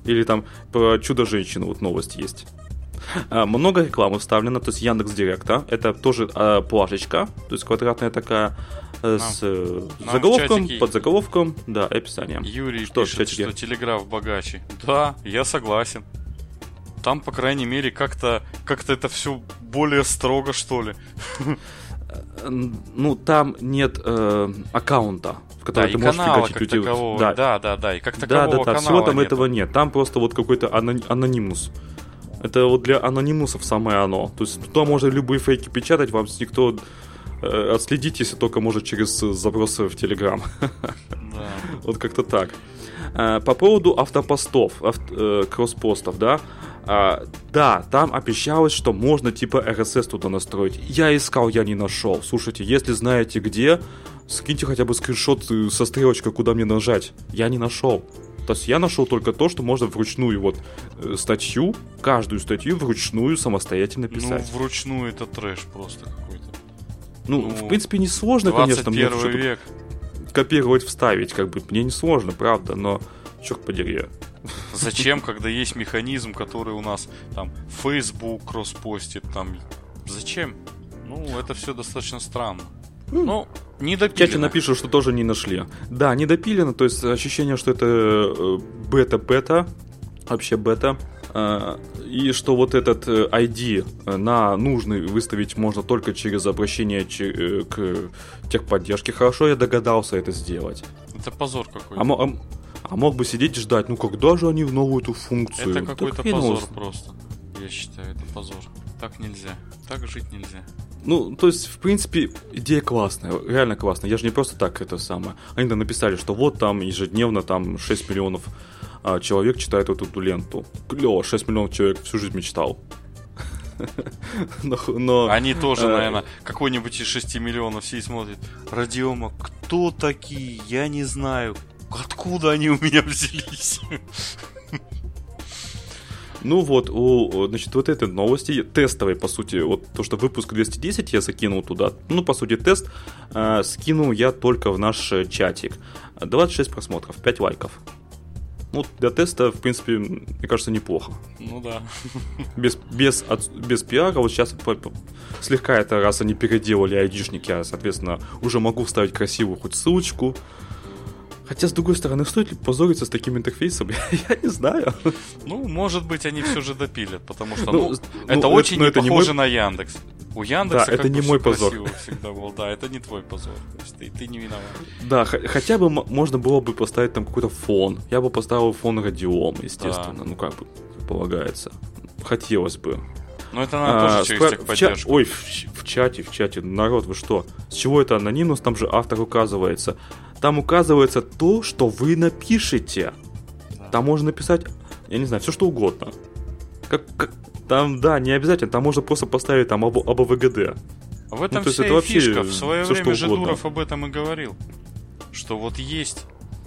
Или там про чудо-женщину вот новость есть. А, много рекламы вставлено, то есть Яндекс Директа, это тоже а, плашечка, то есть квадратная такая э, с э, Нам заголовком, под заголовком, да, описанием. Юрий что пишет, что телеграф богаче. Да, я согласен. Там, по крайней мере, как-то как это все более строго, что ли. Ну, там нет э, аккаунта, в который да, ты можешь фигачить как людей. Да. да, да, да, и как такового Да, да, да, всего там нету. этого нет. Там просто вот какой-то анонимус. Это вот для анонимусов самое оно. То есть туда можно любые фейки печатать, вам никто э, отследить, если только может через запросы в Телеграм. Да. Вот как-то так. Э, по поводу автопостов, авт, э, кросспостов, да, а, да, там обещалось, что можно типа RSS туда настроить. Я искал, я не нашел. Слушайте, если знаете где, скиньте хотя бы скриншот э, со стрелочкой, куда мне нажать. Я не нашел. То есть я нашел только то, что можно вручную вот э, статью, каждую статью вручную самостоятельно ну, писать. Ну, вручную это трэш просто какой-то. Ну, ну в принципе, не сложно, конечно, мне век. копировать, вставить, как бы, мне не сложно, правда, но, черт подери, Зачем, когда есть механизм, который у нас там Facebook кросспостит, там зачем? Ну, это все достаточно странно. Ну, не В чате напишут, что тоже не нашли. Да, не допилено, то есть ощущение, что это э, бета-бета, вообще бета. э, И что вот этот э, ID на нужный выставить можно только через обращение к техподдержке. Хорошо, я догадался это сделать. Это позор какой-то. А, а- а мог бы сидеть и ждать, ну когда же они в новую эту функцию? Это какой-то позор просто. Я считаю, это позор. Так нельзя. Так жить нельзя. Ну, то есть, в принципе, идея классная, реально классная. Я же не просто так это самое. Они там написали, что вот там ежедневно там 6 миллионов а, человек читает вот эту ленту. Клево, 6 миллионов человек всю жизнь мечтал. Но, но- Они тоже, э, наверное, какой-нибудь из 6 миллионов все смотрят. Радиома, кто такие? Я не знаю. Откуда они у меня взялись? Ну вот, у, значит, вот этой новости, тестовой, по сути, вот то, что выпуск 210 я закинул туда, ну, по сути, тест э, скинул я только в наш чатик. 26 просмотров, 5 лайков. Ну, для теста, в принципе, мне кажется, неплохо. Ну да. Без, без, от- без пиара, вот сейчас по- по- слегка это, раз они переделали айдишники, я, соответственно, уже могу вставить красивую хоть ссылочку. Хотя, с другой стороны, стоит ли позориться с таким интерфейсом? Я не знаю. Ну, может быть, они все же допилят, потому что, Ну, ну, ну, это это- очень не это не похоже мой- на Яндекс. У Яндекса Да, это не мой позор. всегда был. Да, это не твой позор. То есть ты, ты не виноват. Да, хотя бы можно было бы поставить там какой-то фон. Я бы поставил фон радиом, естественно, ну как бы полагается. Хотелось бы. Но это надо А, тоже через спра- в ча- техподдержку. Ой, в, в чате, в чате, народ, вы что? С чего это анонимность? Там же автор указывается. Там указывается то, что вы напишете. Там можно написать, я не знаю, все что угодно. Как, как- там, да, не обязательно, там можно просто поставить там об, АБВГД. В этом Ну, вся это вообще фишка. В свое всё, время. Жидуров об этом и говорил. Что вот есть,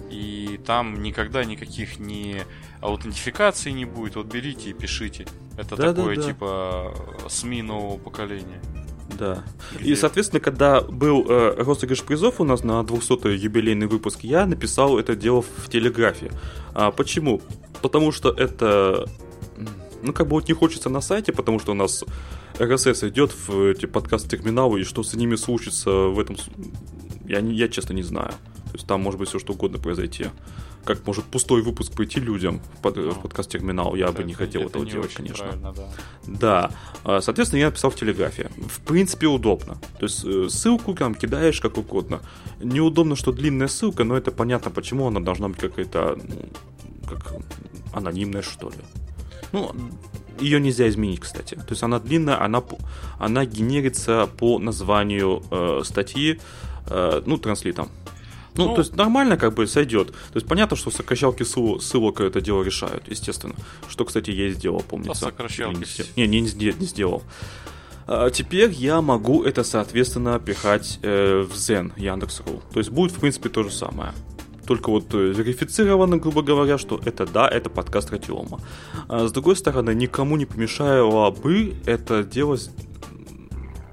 и там никогда никаких ни аутентификаций не будет. Вот берите и пишите. Это Да-да-да. такое, типа, СМИ нового поколения. Да. И, соответственно, когда был э, розыгрыш призов у нас на 200-й юбилейный выпуск, я написал это дело в Телеграфе. А, почему? Потому что это... Ну, как бы вот не хочется на сайте, потому что у нас RSS идет в эти подкаст-терминалы, и что с ними случится в этом... Я, я честно не знаю. То есть там может быть все что угодно произойти. Как может пустой выпуск прийти людям в, под- в подкаст-терминал, я бы Это- не хотел это этого не делать, конечно. да. Да, А, соответственно, я написал в Телеграфе. В принципе, удобно. То есть э, ссылку там кидаешь как угодно. Неудобно, что длинная ссылка, но это понятно, почему она должна быть какая-то, ну, как анонимная, что ли. Ну, ее нельзя изменить, кстати. То есть она длинная, она, она генерится по названию э, статьи, э, ну, транслитом. Ну, Ну, то есть нормально как бы сойдет. То есть понятно, что сокращалки ссыл- ссылок это дело решают, естественно. Что, кстати, я и сделал, помнится. Да, сокращалки не, не, не, не сде- не сделал. А теперь я могу это, соответственно, пихать э, в Zen Яндекс.ру. То есть будет, в принципе, то же самое. Только вот э, верифицировано, грубо говоря, что это да, это подкаст Радиома. А с другой стороны, никому не помешало бы это делать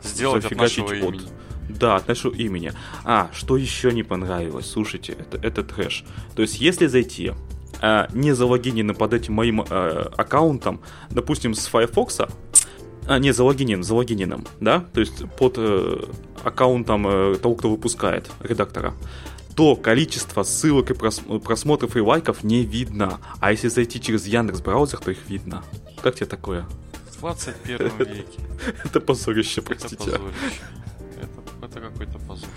Сделать от нашего от. имени. Да, от нашего имени. А, что еще не понравилось? Слушайте, это, это трэш. То есть, если зайти а, не залогиненным под этим моим а, аккаунтом, допустим, с Firefox, а, не залогинен, залогиненным, да, то есть под э, аккаунтом э, того, кто выпускает, редактора, то количество ссылок и прос- просмотров и лайков не видно. А если зайти через Яндекс браузер, то их видно. Как тебе такое? В 21 веке. Это позорище, Это простите. позорище. Это, какой-то позор.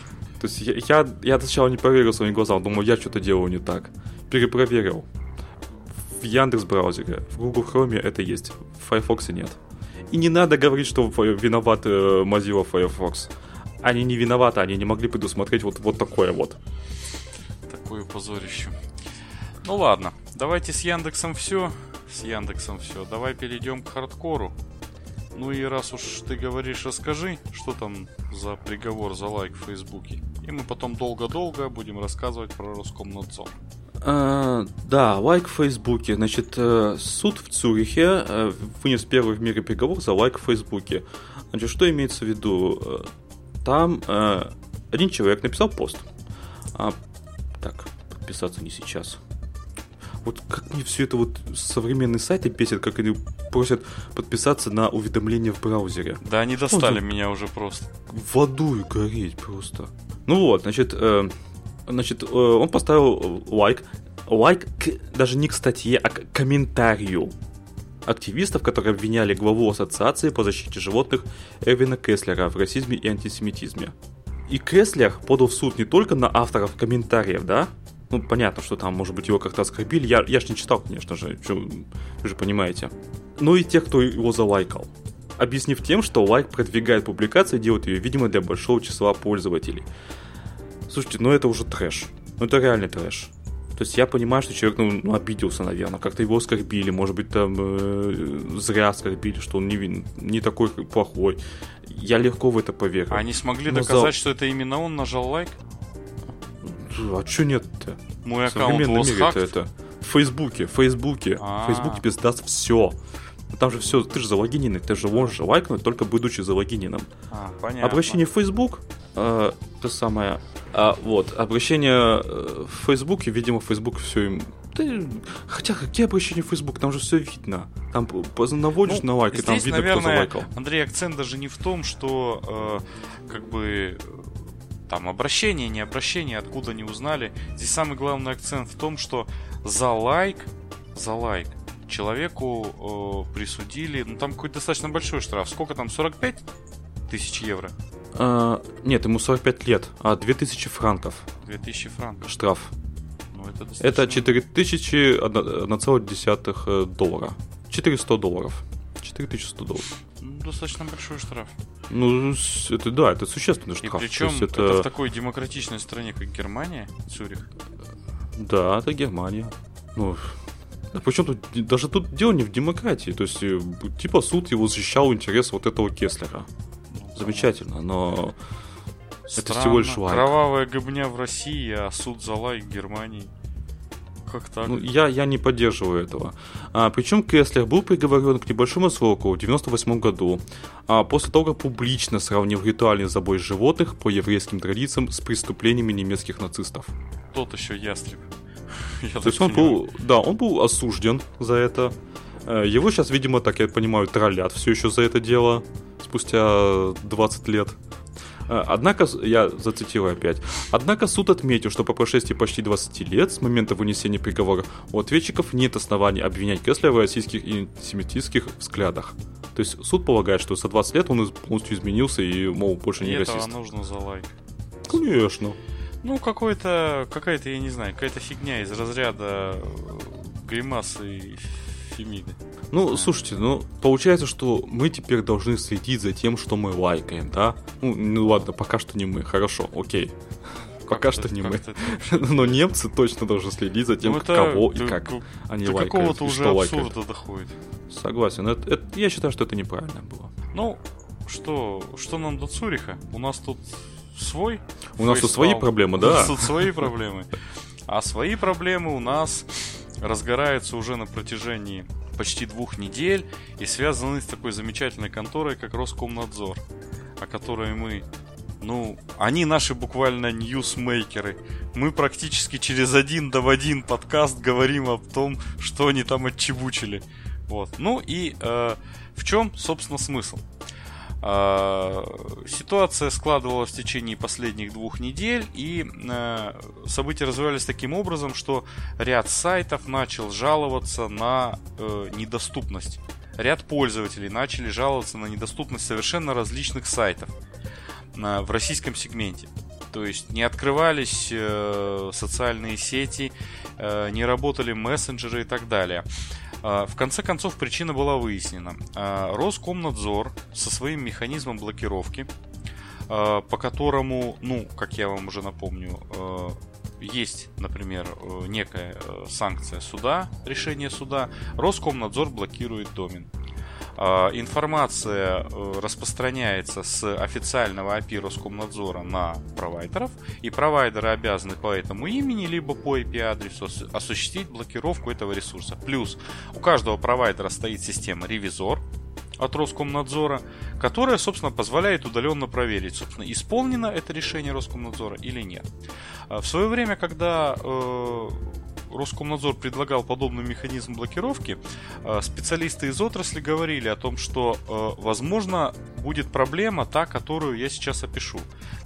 То есть я, я, я сначала не поверил своим глазам, думал, я что-то делаю не так. Перепроверил. В Яндекс браузере, в Google Chrome это есть, в Firefox нет. И не надо говорить, что виноват э, Mozilla Firefox. Они не виноваты, они не могли предусмотреть вот, вот такое вот. Такое позорище. Ну ладно, давайте с Яндексом все. С Яндексом все. Давай перейдем к хардкору. Ну и раз уж ты говоришь, расскажи, что там за приговор за лайк в Фейсбуке. И мы потом долго-долго будем рассказывать про Роскомнадзор. А, да, лайк в Фейсбуке. Значит, э, суд в Цюрихе э, вынес первый в мире приговор за лайк в Фейсбуке. Значит, что имеется в виду? Там один человек написал пост. А, так, подписаться не сейчас. Вот как мне все это вот современные сайты бесит, как они просят подписаться на уведомления в браузере. Да, они достали вот, меня уже просто. В аду и гореть просто. Ну вот, значит, э, значит, э, он поставил лайк. Лайк к, даже не к статье, а к комментарию активистов, которые обвиняли главу Ассоциации по защите животных Эвина Кеслера в расизме и антисемитизме. И Кеслер подал в суд не только на авторов комментариев, да? Ну, понятно, что там, может быть, его как-то оскорбили. Я, я ж не читал, конечно же, что, вы же понимаете. Но и тех, кто его залайкал. Объяснив тем, что лайк продвигает публикацию и делает ее видимой для большого числа пользователей. Слушайте, ну это уже трэш. Ну это реальный трэш. То есть я понимаю, что человек ну, ну, обиделся, наверное, как-то его оскорбили, может быть, там э, зря оскорбили, что он не, не такой плохой. Я легко в это поверю. А они смогли Но доказать, за... что это именно он нажал лайк? А чё нет-то? Мой аккаунт was это, это. В Фейсбуке, в Фейсбуке. В Фейсбуке тебе сдаст все. Там же все, ты же залогиненный, ты же можешь лайкнуть, только будучи залогиненным. А, понятно. Обращение в Facebook, э, то самое, а, вот, обращение э, в Фейсбуке, видимо, Facebook все им... Да, хотя какие обращения в Facebook? Там же все видно. Там наводишь ну, на лайк, и там видно, наверное, кто залайкал. Андрей, акцент даже не в том, что э, как бы там обращение, не обращение, откуда не узнали. Здесь самый главный акцент в том, что за лайк, за лайк человеку э, присудили, ну там какой-то достаточно большой штраф. Сколько там, 45 тысяч евро? А, нет, ему 45 лет, а 2000 франков. 2000 франков. Штраф. Ну, это, достаточно... это 4001,1 э, доллара. 400 долларов. 4100 долларов. Ну, достаточно большой штраф. Ну, это да, это существенный штраф. И причем это... это в такой демократичной стране, как Германия, Цюрих. Да, это Германия. Ну, да причем тут, даже тут дело не в демократии, то есть, э, типа суд его защищал интерес вот этого Кеслера. Замечательно, но Странно. это всего лишь лайк. Кровавая гобня в России, а суд за лайк в Германии. Как так? Ну, я, я не поддерживаю этого. А, причем Кеслер был приговорен к небольшому сроку в 98 году, а после того, как публично сравнил ритуальный забой животных по еврейским традициям с преступлениями немецких нацистов. Тот еще ястреб. Я То есть он был, да, он был осужден за это. Э, его сейчас, видимо, так я понимаю, троллят все еще за это дело спустя 20 лет. Э, однако, я зацитирую опять, однако суд отметил, что по прошествии почти 20 лет с момента вынесения приговора у ответчиков нет оснований обвинять Кеслера в российских и антисемитистских взглядах. То есть суд полагает, что за 20 лет он полностью изменился и, мол, больше не и расист. этого нужно за лайк. Конечно. Ну, какой-то, какая-то, я не знаю, какая-то фигня из разряда э, гримасы и Фемиды. Ну, слушайте, ну, получается, что мы теперь должны следить за тем, что мы лайкаем, да? Ну, ну ладно, пока что не мы, хорошо, окей. Пока что не мы. Но немцы точно должны следить за тем, ну, это, кого и как они лайкают. какого-то уже абсурда доходит. Согласен. Это, это, я считаю, что это неправильно было. Ну, что, что нам до Цуриха? У нас тут свой. У нас тут свои проблемы, да? У нас тут свои проблемы. А свои проблемы у нас разгораются уже на протяжении почти двух недель и связаны с такой замечательной конторой, как Роскомнадзор, о которой мы ну, они наши буквально ньюсмейкеры. Мы практически через один до в один подкаст говорим о том, что они там отчебучили. Вот. Ну и э, в чем, собственно, смысл? А, ситуация складывалась в течение последних двух недель, и а, события развивались таким образом, что ряд сайтов начал жаловаться на э, недоступность. Ряд пользователей начали жаловаться на недоступность совершенно различных сайтов в российском сегменте. То есть не открывались э, социальные сети, э, не работали мессенджеры и так далее. А, в конце концов, причина была выяснена. А, Роскомнадзор со своим механизмом блокировки, а, по которому, ну, как я вам уже напомню, есть, например, некая санкция суда, решение суда, Роскомнадзор блокирует домен. А, информация э, распространяется с официального API Роскомнадзора на провайдеров, и провайдеры обязаны по этому имени либо по IP-адресу осуществить блокировку этого ресурса. Плюс у каждого провайдера стоит система ревизор, от Роскомнадзора, которая, собственно, позволяет удаленно проверить, собственно, исполнено это решение Роскомнадзора или нет. А в свое время, когда э, Роскомнадзор предлагал подобный механизм блокировки, э, специалисты из отрасли говорили о том, что, э, возможно, будет проблема та, которую я сейчас опишу.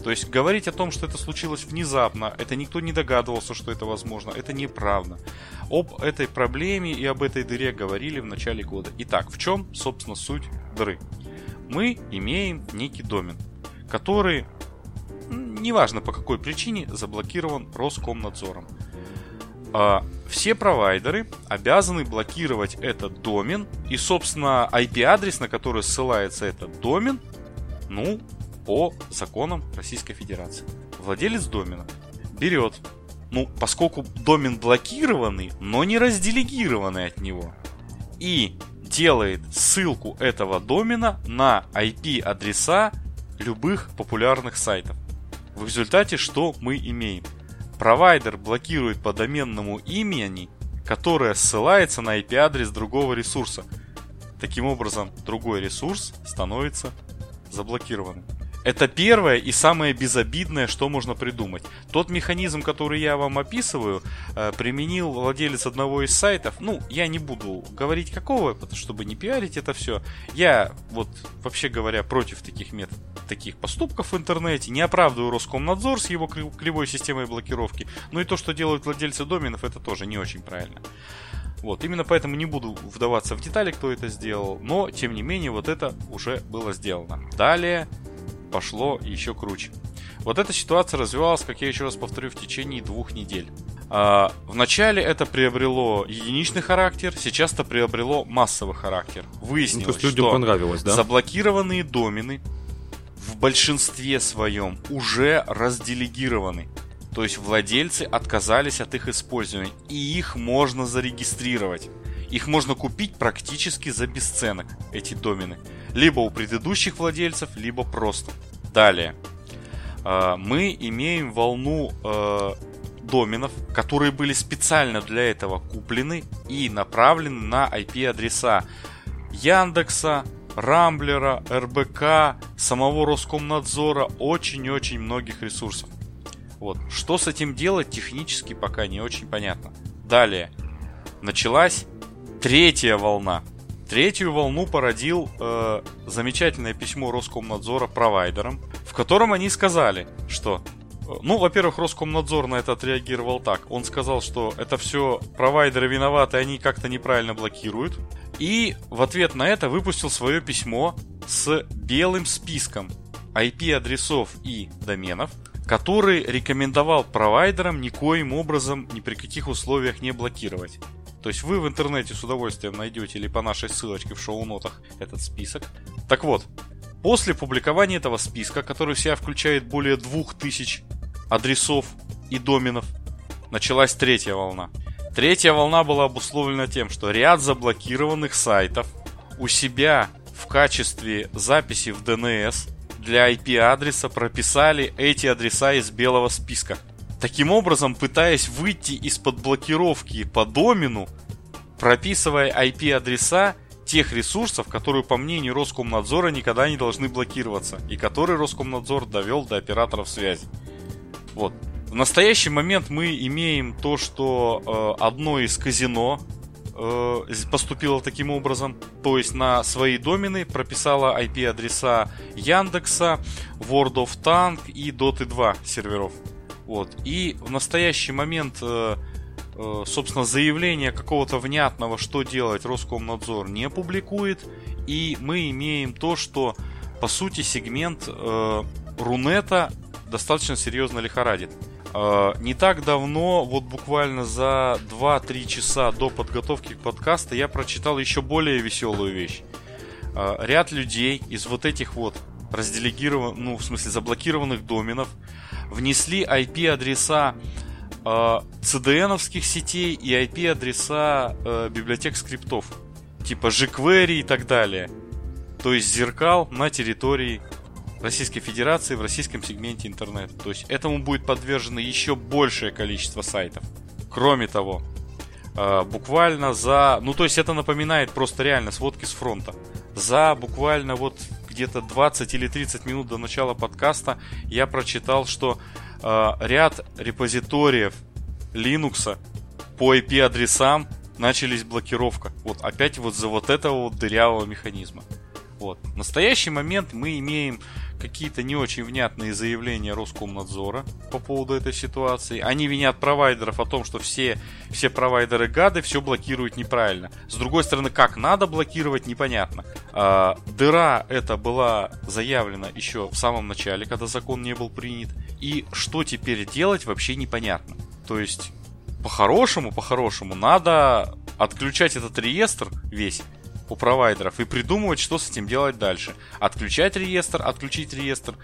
То есть говорить о том, что это случилось внезапно, это никто не догадывался, что это возможно, это неправда. Об этой проблеме и об этой дыре говорили в начале года. Итак, в чем, собственно, суть дыры? Мы имеем некий домен, который неважно по какой причине, заблокирован Роскомнадзором. А, все провайдеры обязаны блокировать этот домен и, собственно, IP-адрес, на который ссылается этот домен, ну, по законам Российской Федерации. Владелец домена берет, ну, поскольку домен блокированный, но не разделегированный от него, и делает ссылку этого домена на IP-адреса любых популярных сайтов. В результате что мы имеем? Провайдер блокирует по доменному имени, которое ссылается на IP-адрес другого ресурса. Таким образом, другой ресурс становится заблокированным. Это первое и самое безобидное, что можно придумать. Тот механизм, который я вам описываю, э, применил владелец одного из сайтов. Ну, я не буду говорить какого, чтобы не пиарить это все. Я, вот, вообще говоря, против таких методов, таких поступков в интернете. Не оправдываю Роскомнадзор с его кривой системой блокировки. Но и то, что делают владельцы доменов, это тоже не очень правильно. Вот, именно поэтому не буду вдаваться в детали, кто это сделал, но, тем не менее, вот это уже было сделано. Далее пошло еще круче. Вот эта ситуация развивалась, как я еще раз повторю, в течение двух недель. А, вначале это приобрело единичный характер, сейчас это приобрело массовый характер. Выяснилось, ну, то есть людям что понравилось, да? заблокированные домены в большинстве своем уже разделегированы. То есть владельцы отказались от их использования, и их можно зарегистрировать. Их можно купить практически за бесценок, эти домены. Либо у предыдущих владельцев, либо просто. Далее. А, мы имеем волну а, доменов, которые были специально для этого куплены и направлены на IP-адреса Яндекса, Рамблера, РБК, самого Роскомнадзора, очень-очень многих ресурсов. Вот. Что с этим делать, технически пока не очень понятно. Далее. Началась третья волна. Третью волну породил э, замечательное письмо Роскомнадзора провайдерам, в котором они сказали, что э, ну, во-первых, Роскомнадзор на это отреагировал так. Он сказал, что это все провайдеры виноваты, они как-то неправильно блокируют. И в ответ на это выпустил свое письмо с белым списком IP-адресов и доменов, который рекомендовал провайдерам никоим образом ни при каких условиях не блокировать. То есть вы в интернете с удовольствием найдете или по нашей ссылочке в шоу-нотах этот список. Так вот, после публикования этого списка, который в себя включает более 2000 адресов и доменов, началась третья волна. Третья волна была обусловлена тем, что ряд заблокированных сайтов у себя в качестве записи в DNS для IP-адреса прописали эти адреса из белого списка – Таким образом, пытаясь выйти из-под блокировки по домену, прописывая IP-адреса тех ресурсов, которые, по мнению Роскомнадзора, никогда не должны блокироваться, и которые Роскомнадзор довел до операторов связи. Вот. В настоящий момент мы имеем то, что э, одно из казино э, поступило таким образом, то есть на свои домены прописала IP-адреса Яндекса, World of Tank и Dota 2 серверов. Вот. И в настоящий момент, э, э, собственно, заявление какого-то внятного, что делать, Роскомнадзор не публикует. И мы имеем то, что, по сути, сегмент э, Рунета достаточно серьезно лихорадит. Не так давно, вот буквально за 2-3 часа до подготовки к подкасту, я прочитал еще более веселую вещь. Ряд людей из вот этих вот разделегированных, ну, в смысле, заблокированных доменов внесли IP-адреса э, CDN-овских сетей и IP-адреса э, библиотек скриптов, типа jQuery и так далее. То есть зеркал на территории Российской Федерации в российском сегменте интернета. То есть этому будет подвержено еще большее количество сайтов. Кроме того, э, буквально за... Ну, то есть это напоминает просто реально сводки с фронта. За буквально вот где-то 20 или 30 минут до начала подкаста я прочитал, что э, ряд репозиториев Linux по IP-адресам начались блокировка. Вот опять вот за вот этого вот дырявого механизма. Вот. В настоящий момент мы имеем какие-то не очень внятные заявления Роскомнадзора по поводу этой ситуации. Они винят провайдеров о том, что все, все провайдеры гады все блокируют неправильно. С другой стороны, как надо блокировать, непонятно. А, дыра эта была заявлена еще в самом начале, когда закон не был принят. И что теперь делать, вообще непонятно. То есть, по-хорошему, по-хорошему, надо отключать этот реестр весь у провайдеров и придумывать, что с этим делать дальше. Отключать реестр, отключить реестр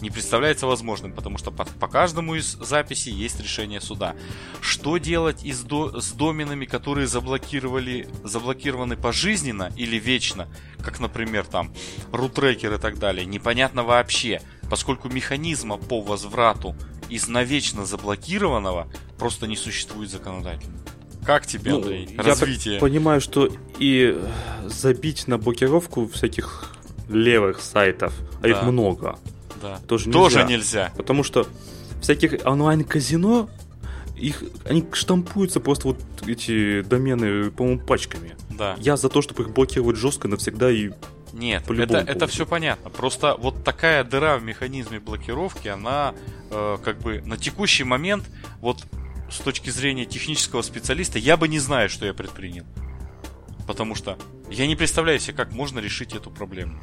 не представляется возможным, потому что по, по каждому из записей есть решение суда. Что делать из до, с доменами, которые заблокировали, заблокированы пожизненно или вечно, как, например, там, рутрекер и так далее, непонятно вообще, поскольку механизма по возврату из навечно заблокированного просто не существует законодательно. Как тебе, ну, Андрей, ну, развитие? Я понимаю, что и забить на блокировку всяких левых сайтов, а да. их много, да. тоже, тоже нельзя. нельзя. Потому что всяких онлайн-казино, их, они штампуются просто вот эти домены, по-моему, пачками. Да. Я за то, чтобы их блокировать жестко навсегда и нет, это, это все понятно. Просто вот такая дыра в механизме блокировки, она э, как бы на текущий момент вот с точки зрения технического специалиста, я бы не знаю, что я предпринял. Потому что я не представляю себе, как можно решить эту проблему.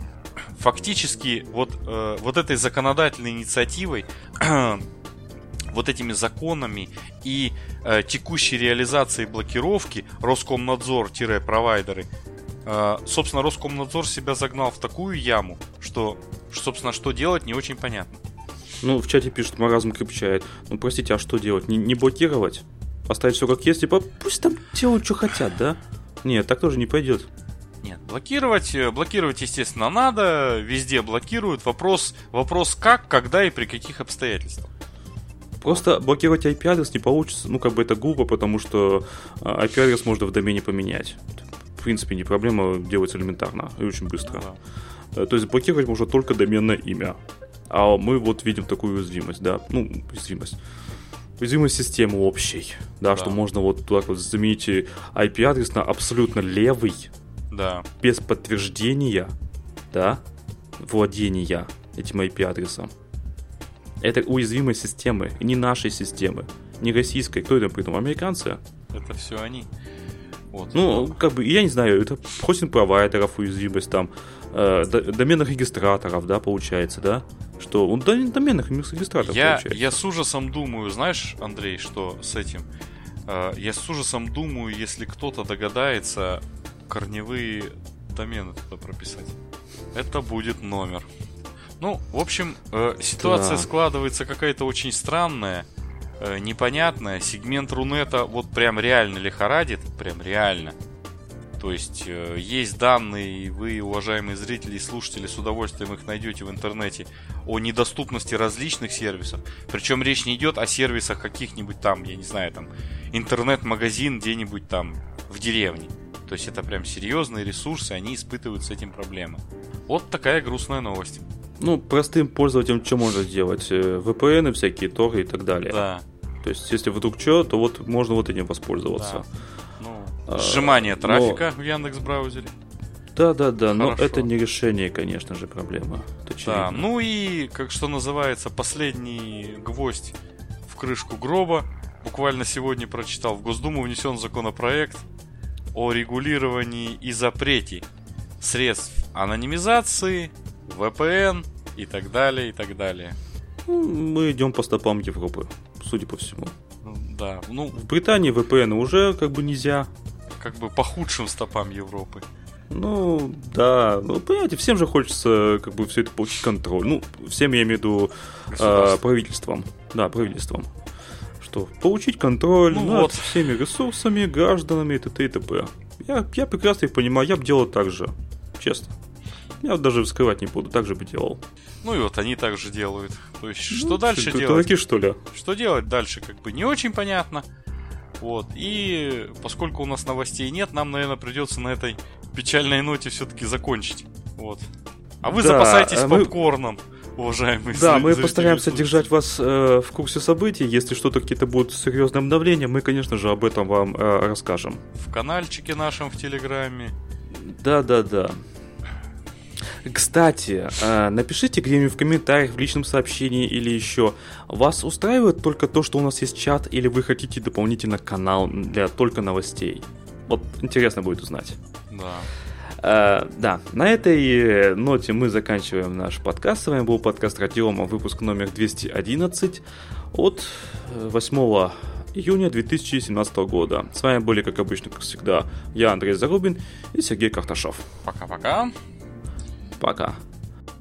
Фактически, вот, э, вот этой законодательной инициативой, вот этими законами и э, текущей реализацией блокировки Роскомнадзор-провайдеры, э, собственно, Роскомнадзор себя загнал в такую яму, что, собственно, что делать не очень понятно. Ну, в чате пишут, маразм крепчает. Ну, простите, а что делать? Не, не блокировать? Оставить все как есть, типа, пусть там делают, что хотят, да? Нет, так тоже не пойдет. Нет, блокировать, э, блокировать, естественно, надо, везде блокируют. Вопрос, вопрос как, когда и при каких обстоятельствах. Просто блокировать IP-адрес не получится, ну, как бы это глупо, потому что IP-адрес а, можно в домене поменять. В принципе, не проблема, делать элементарно и очень быстро. Ну да. Э, то есть блокировать можно только доменное имя. А мы вот видим такую уязвимость, да, ну, уязвимость. Уязвимость системы общей, да, да. что можно вот так вот заменить IP-адрес на абсолютно левый, да. без подтверждения, да, владения этим IP-адресом. Это уязвимость системы, не нашей системы, не российской. Кто это придумал? Американцы? Это все они. Вот. Ну, как бы, я не знаю, это хостинг-провайдеров уязвимость там, э, доменных регистраторов, да, получается, да? Что он доменных регистраторов я, получается. Я с ужасом думаю, знаешь, Андрей, что с этим? Э, я с ужасом думаю, если кто-то догадается корневые домены туда прописать. Это будет номер. Ну, в общем, э, ситуация да. складывается какая-то очень странная, э, непонятная. Сегмент Рунета вот прям реально лихорадит, прям реально. То есть э, есть данные, и вы, уважаемые зрители и слушатели, с удовольствием их найдете в интернете о недоступности различных сервисов. Причем речь не идет о сервисах каких-нибудь там, я не знаю, там интернет-магазин где-нибудь там в деревне. То есть это прям серьезные ресурсы, они испытывают с этим проблемы. Вот такая грустная новость. Ну, простым пользователям что можно сделать? Э, VPN всякие, торы и так далее. Да. То есть, если вдруг что, то вот можно вот этим воспользоваться. Да. А, Сжимание трафика но... в Яндекс браузере. Да, да, да, но это не решение, конечно же, проблемы. Да, ну и, как что называется, последний гвоздь в крышку гроба. Буквально сегодня прочитал. В Госдуму внесен законопроект о регулировании и запрете средств анонимизации, VPN и так далее, и так далее. Ну, мы идем по стопам Европы, судя по всему. Да, ну... В Британии VPN уже как бы нельзя как бы по худшим стопам Европы. Ну, да. Ну, понимаете, всем же хочется как бы все это получить контроль. Ну, всем я имею в виду э, правительством. Да, правительством. Что получить контроль ну, над вот. всеми ресурсами, гражданами, т.т. и т.п. Я, я прекрасно их понимаю, я бы делал так же. Честно. Я даже скрывать не буду, так же бы делал. Ну и вот они так же делают. То есть, ну, что дальше делать? Дураки, что ли? Что делать дальше, как бы не очень понятно. Вот. И поскольку у нас новостей нет, нам, наверное, придется на этой печальной ноте все-таки закончить. Вот. А вы да, запасайтесь а мы... попкорном. уважаемые Да, мы постараемся держать вас э, в курсе событий. Если что-то какие-то будут серьезные обновления, мы, конечно же, об этом вам э, расскажем. В каналчике нашем в Телеграме. Да, да, да. Кстати, э, напишите где-нибудь в комментариях, в личном сообщении или еще. Вас устраивает только то, что у нас есть чат, или вы хотите дополнительно канал для только новостей? Вот интересно будет узнать. Да. Uh, да, на этой ноте мы заканчиваем наш подкаст. С вами был подкаст Радиома, выпуск номер 211 от 8 июня 2017 года. С вами были, как обычно, как всегда, я, Андрей Зарубин и Сергей Карташов. Пока-пока. Пока.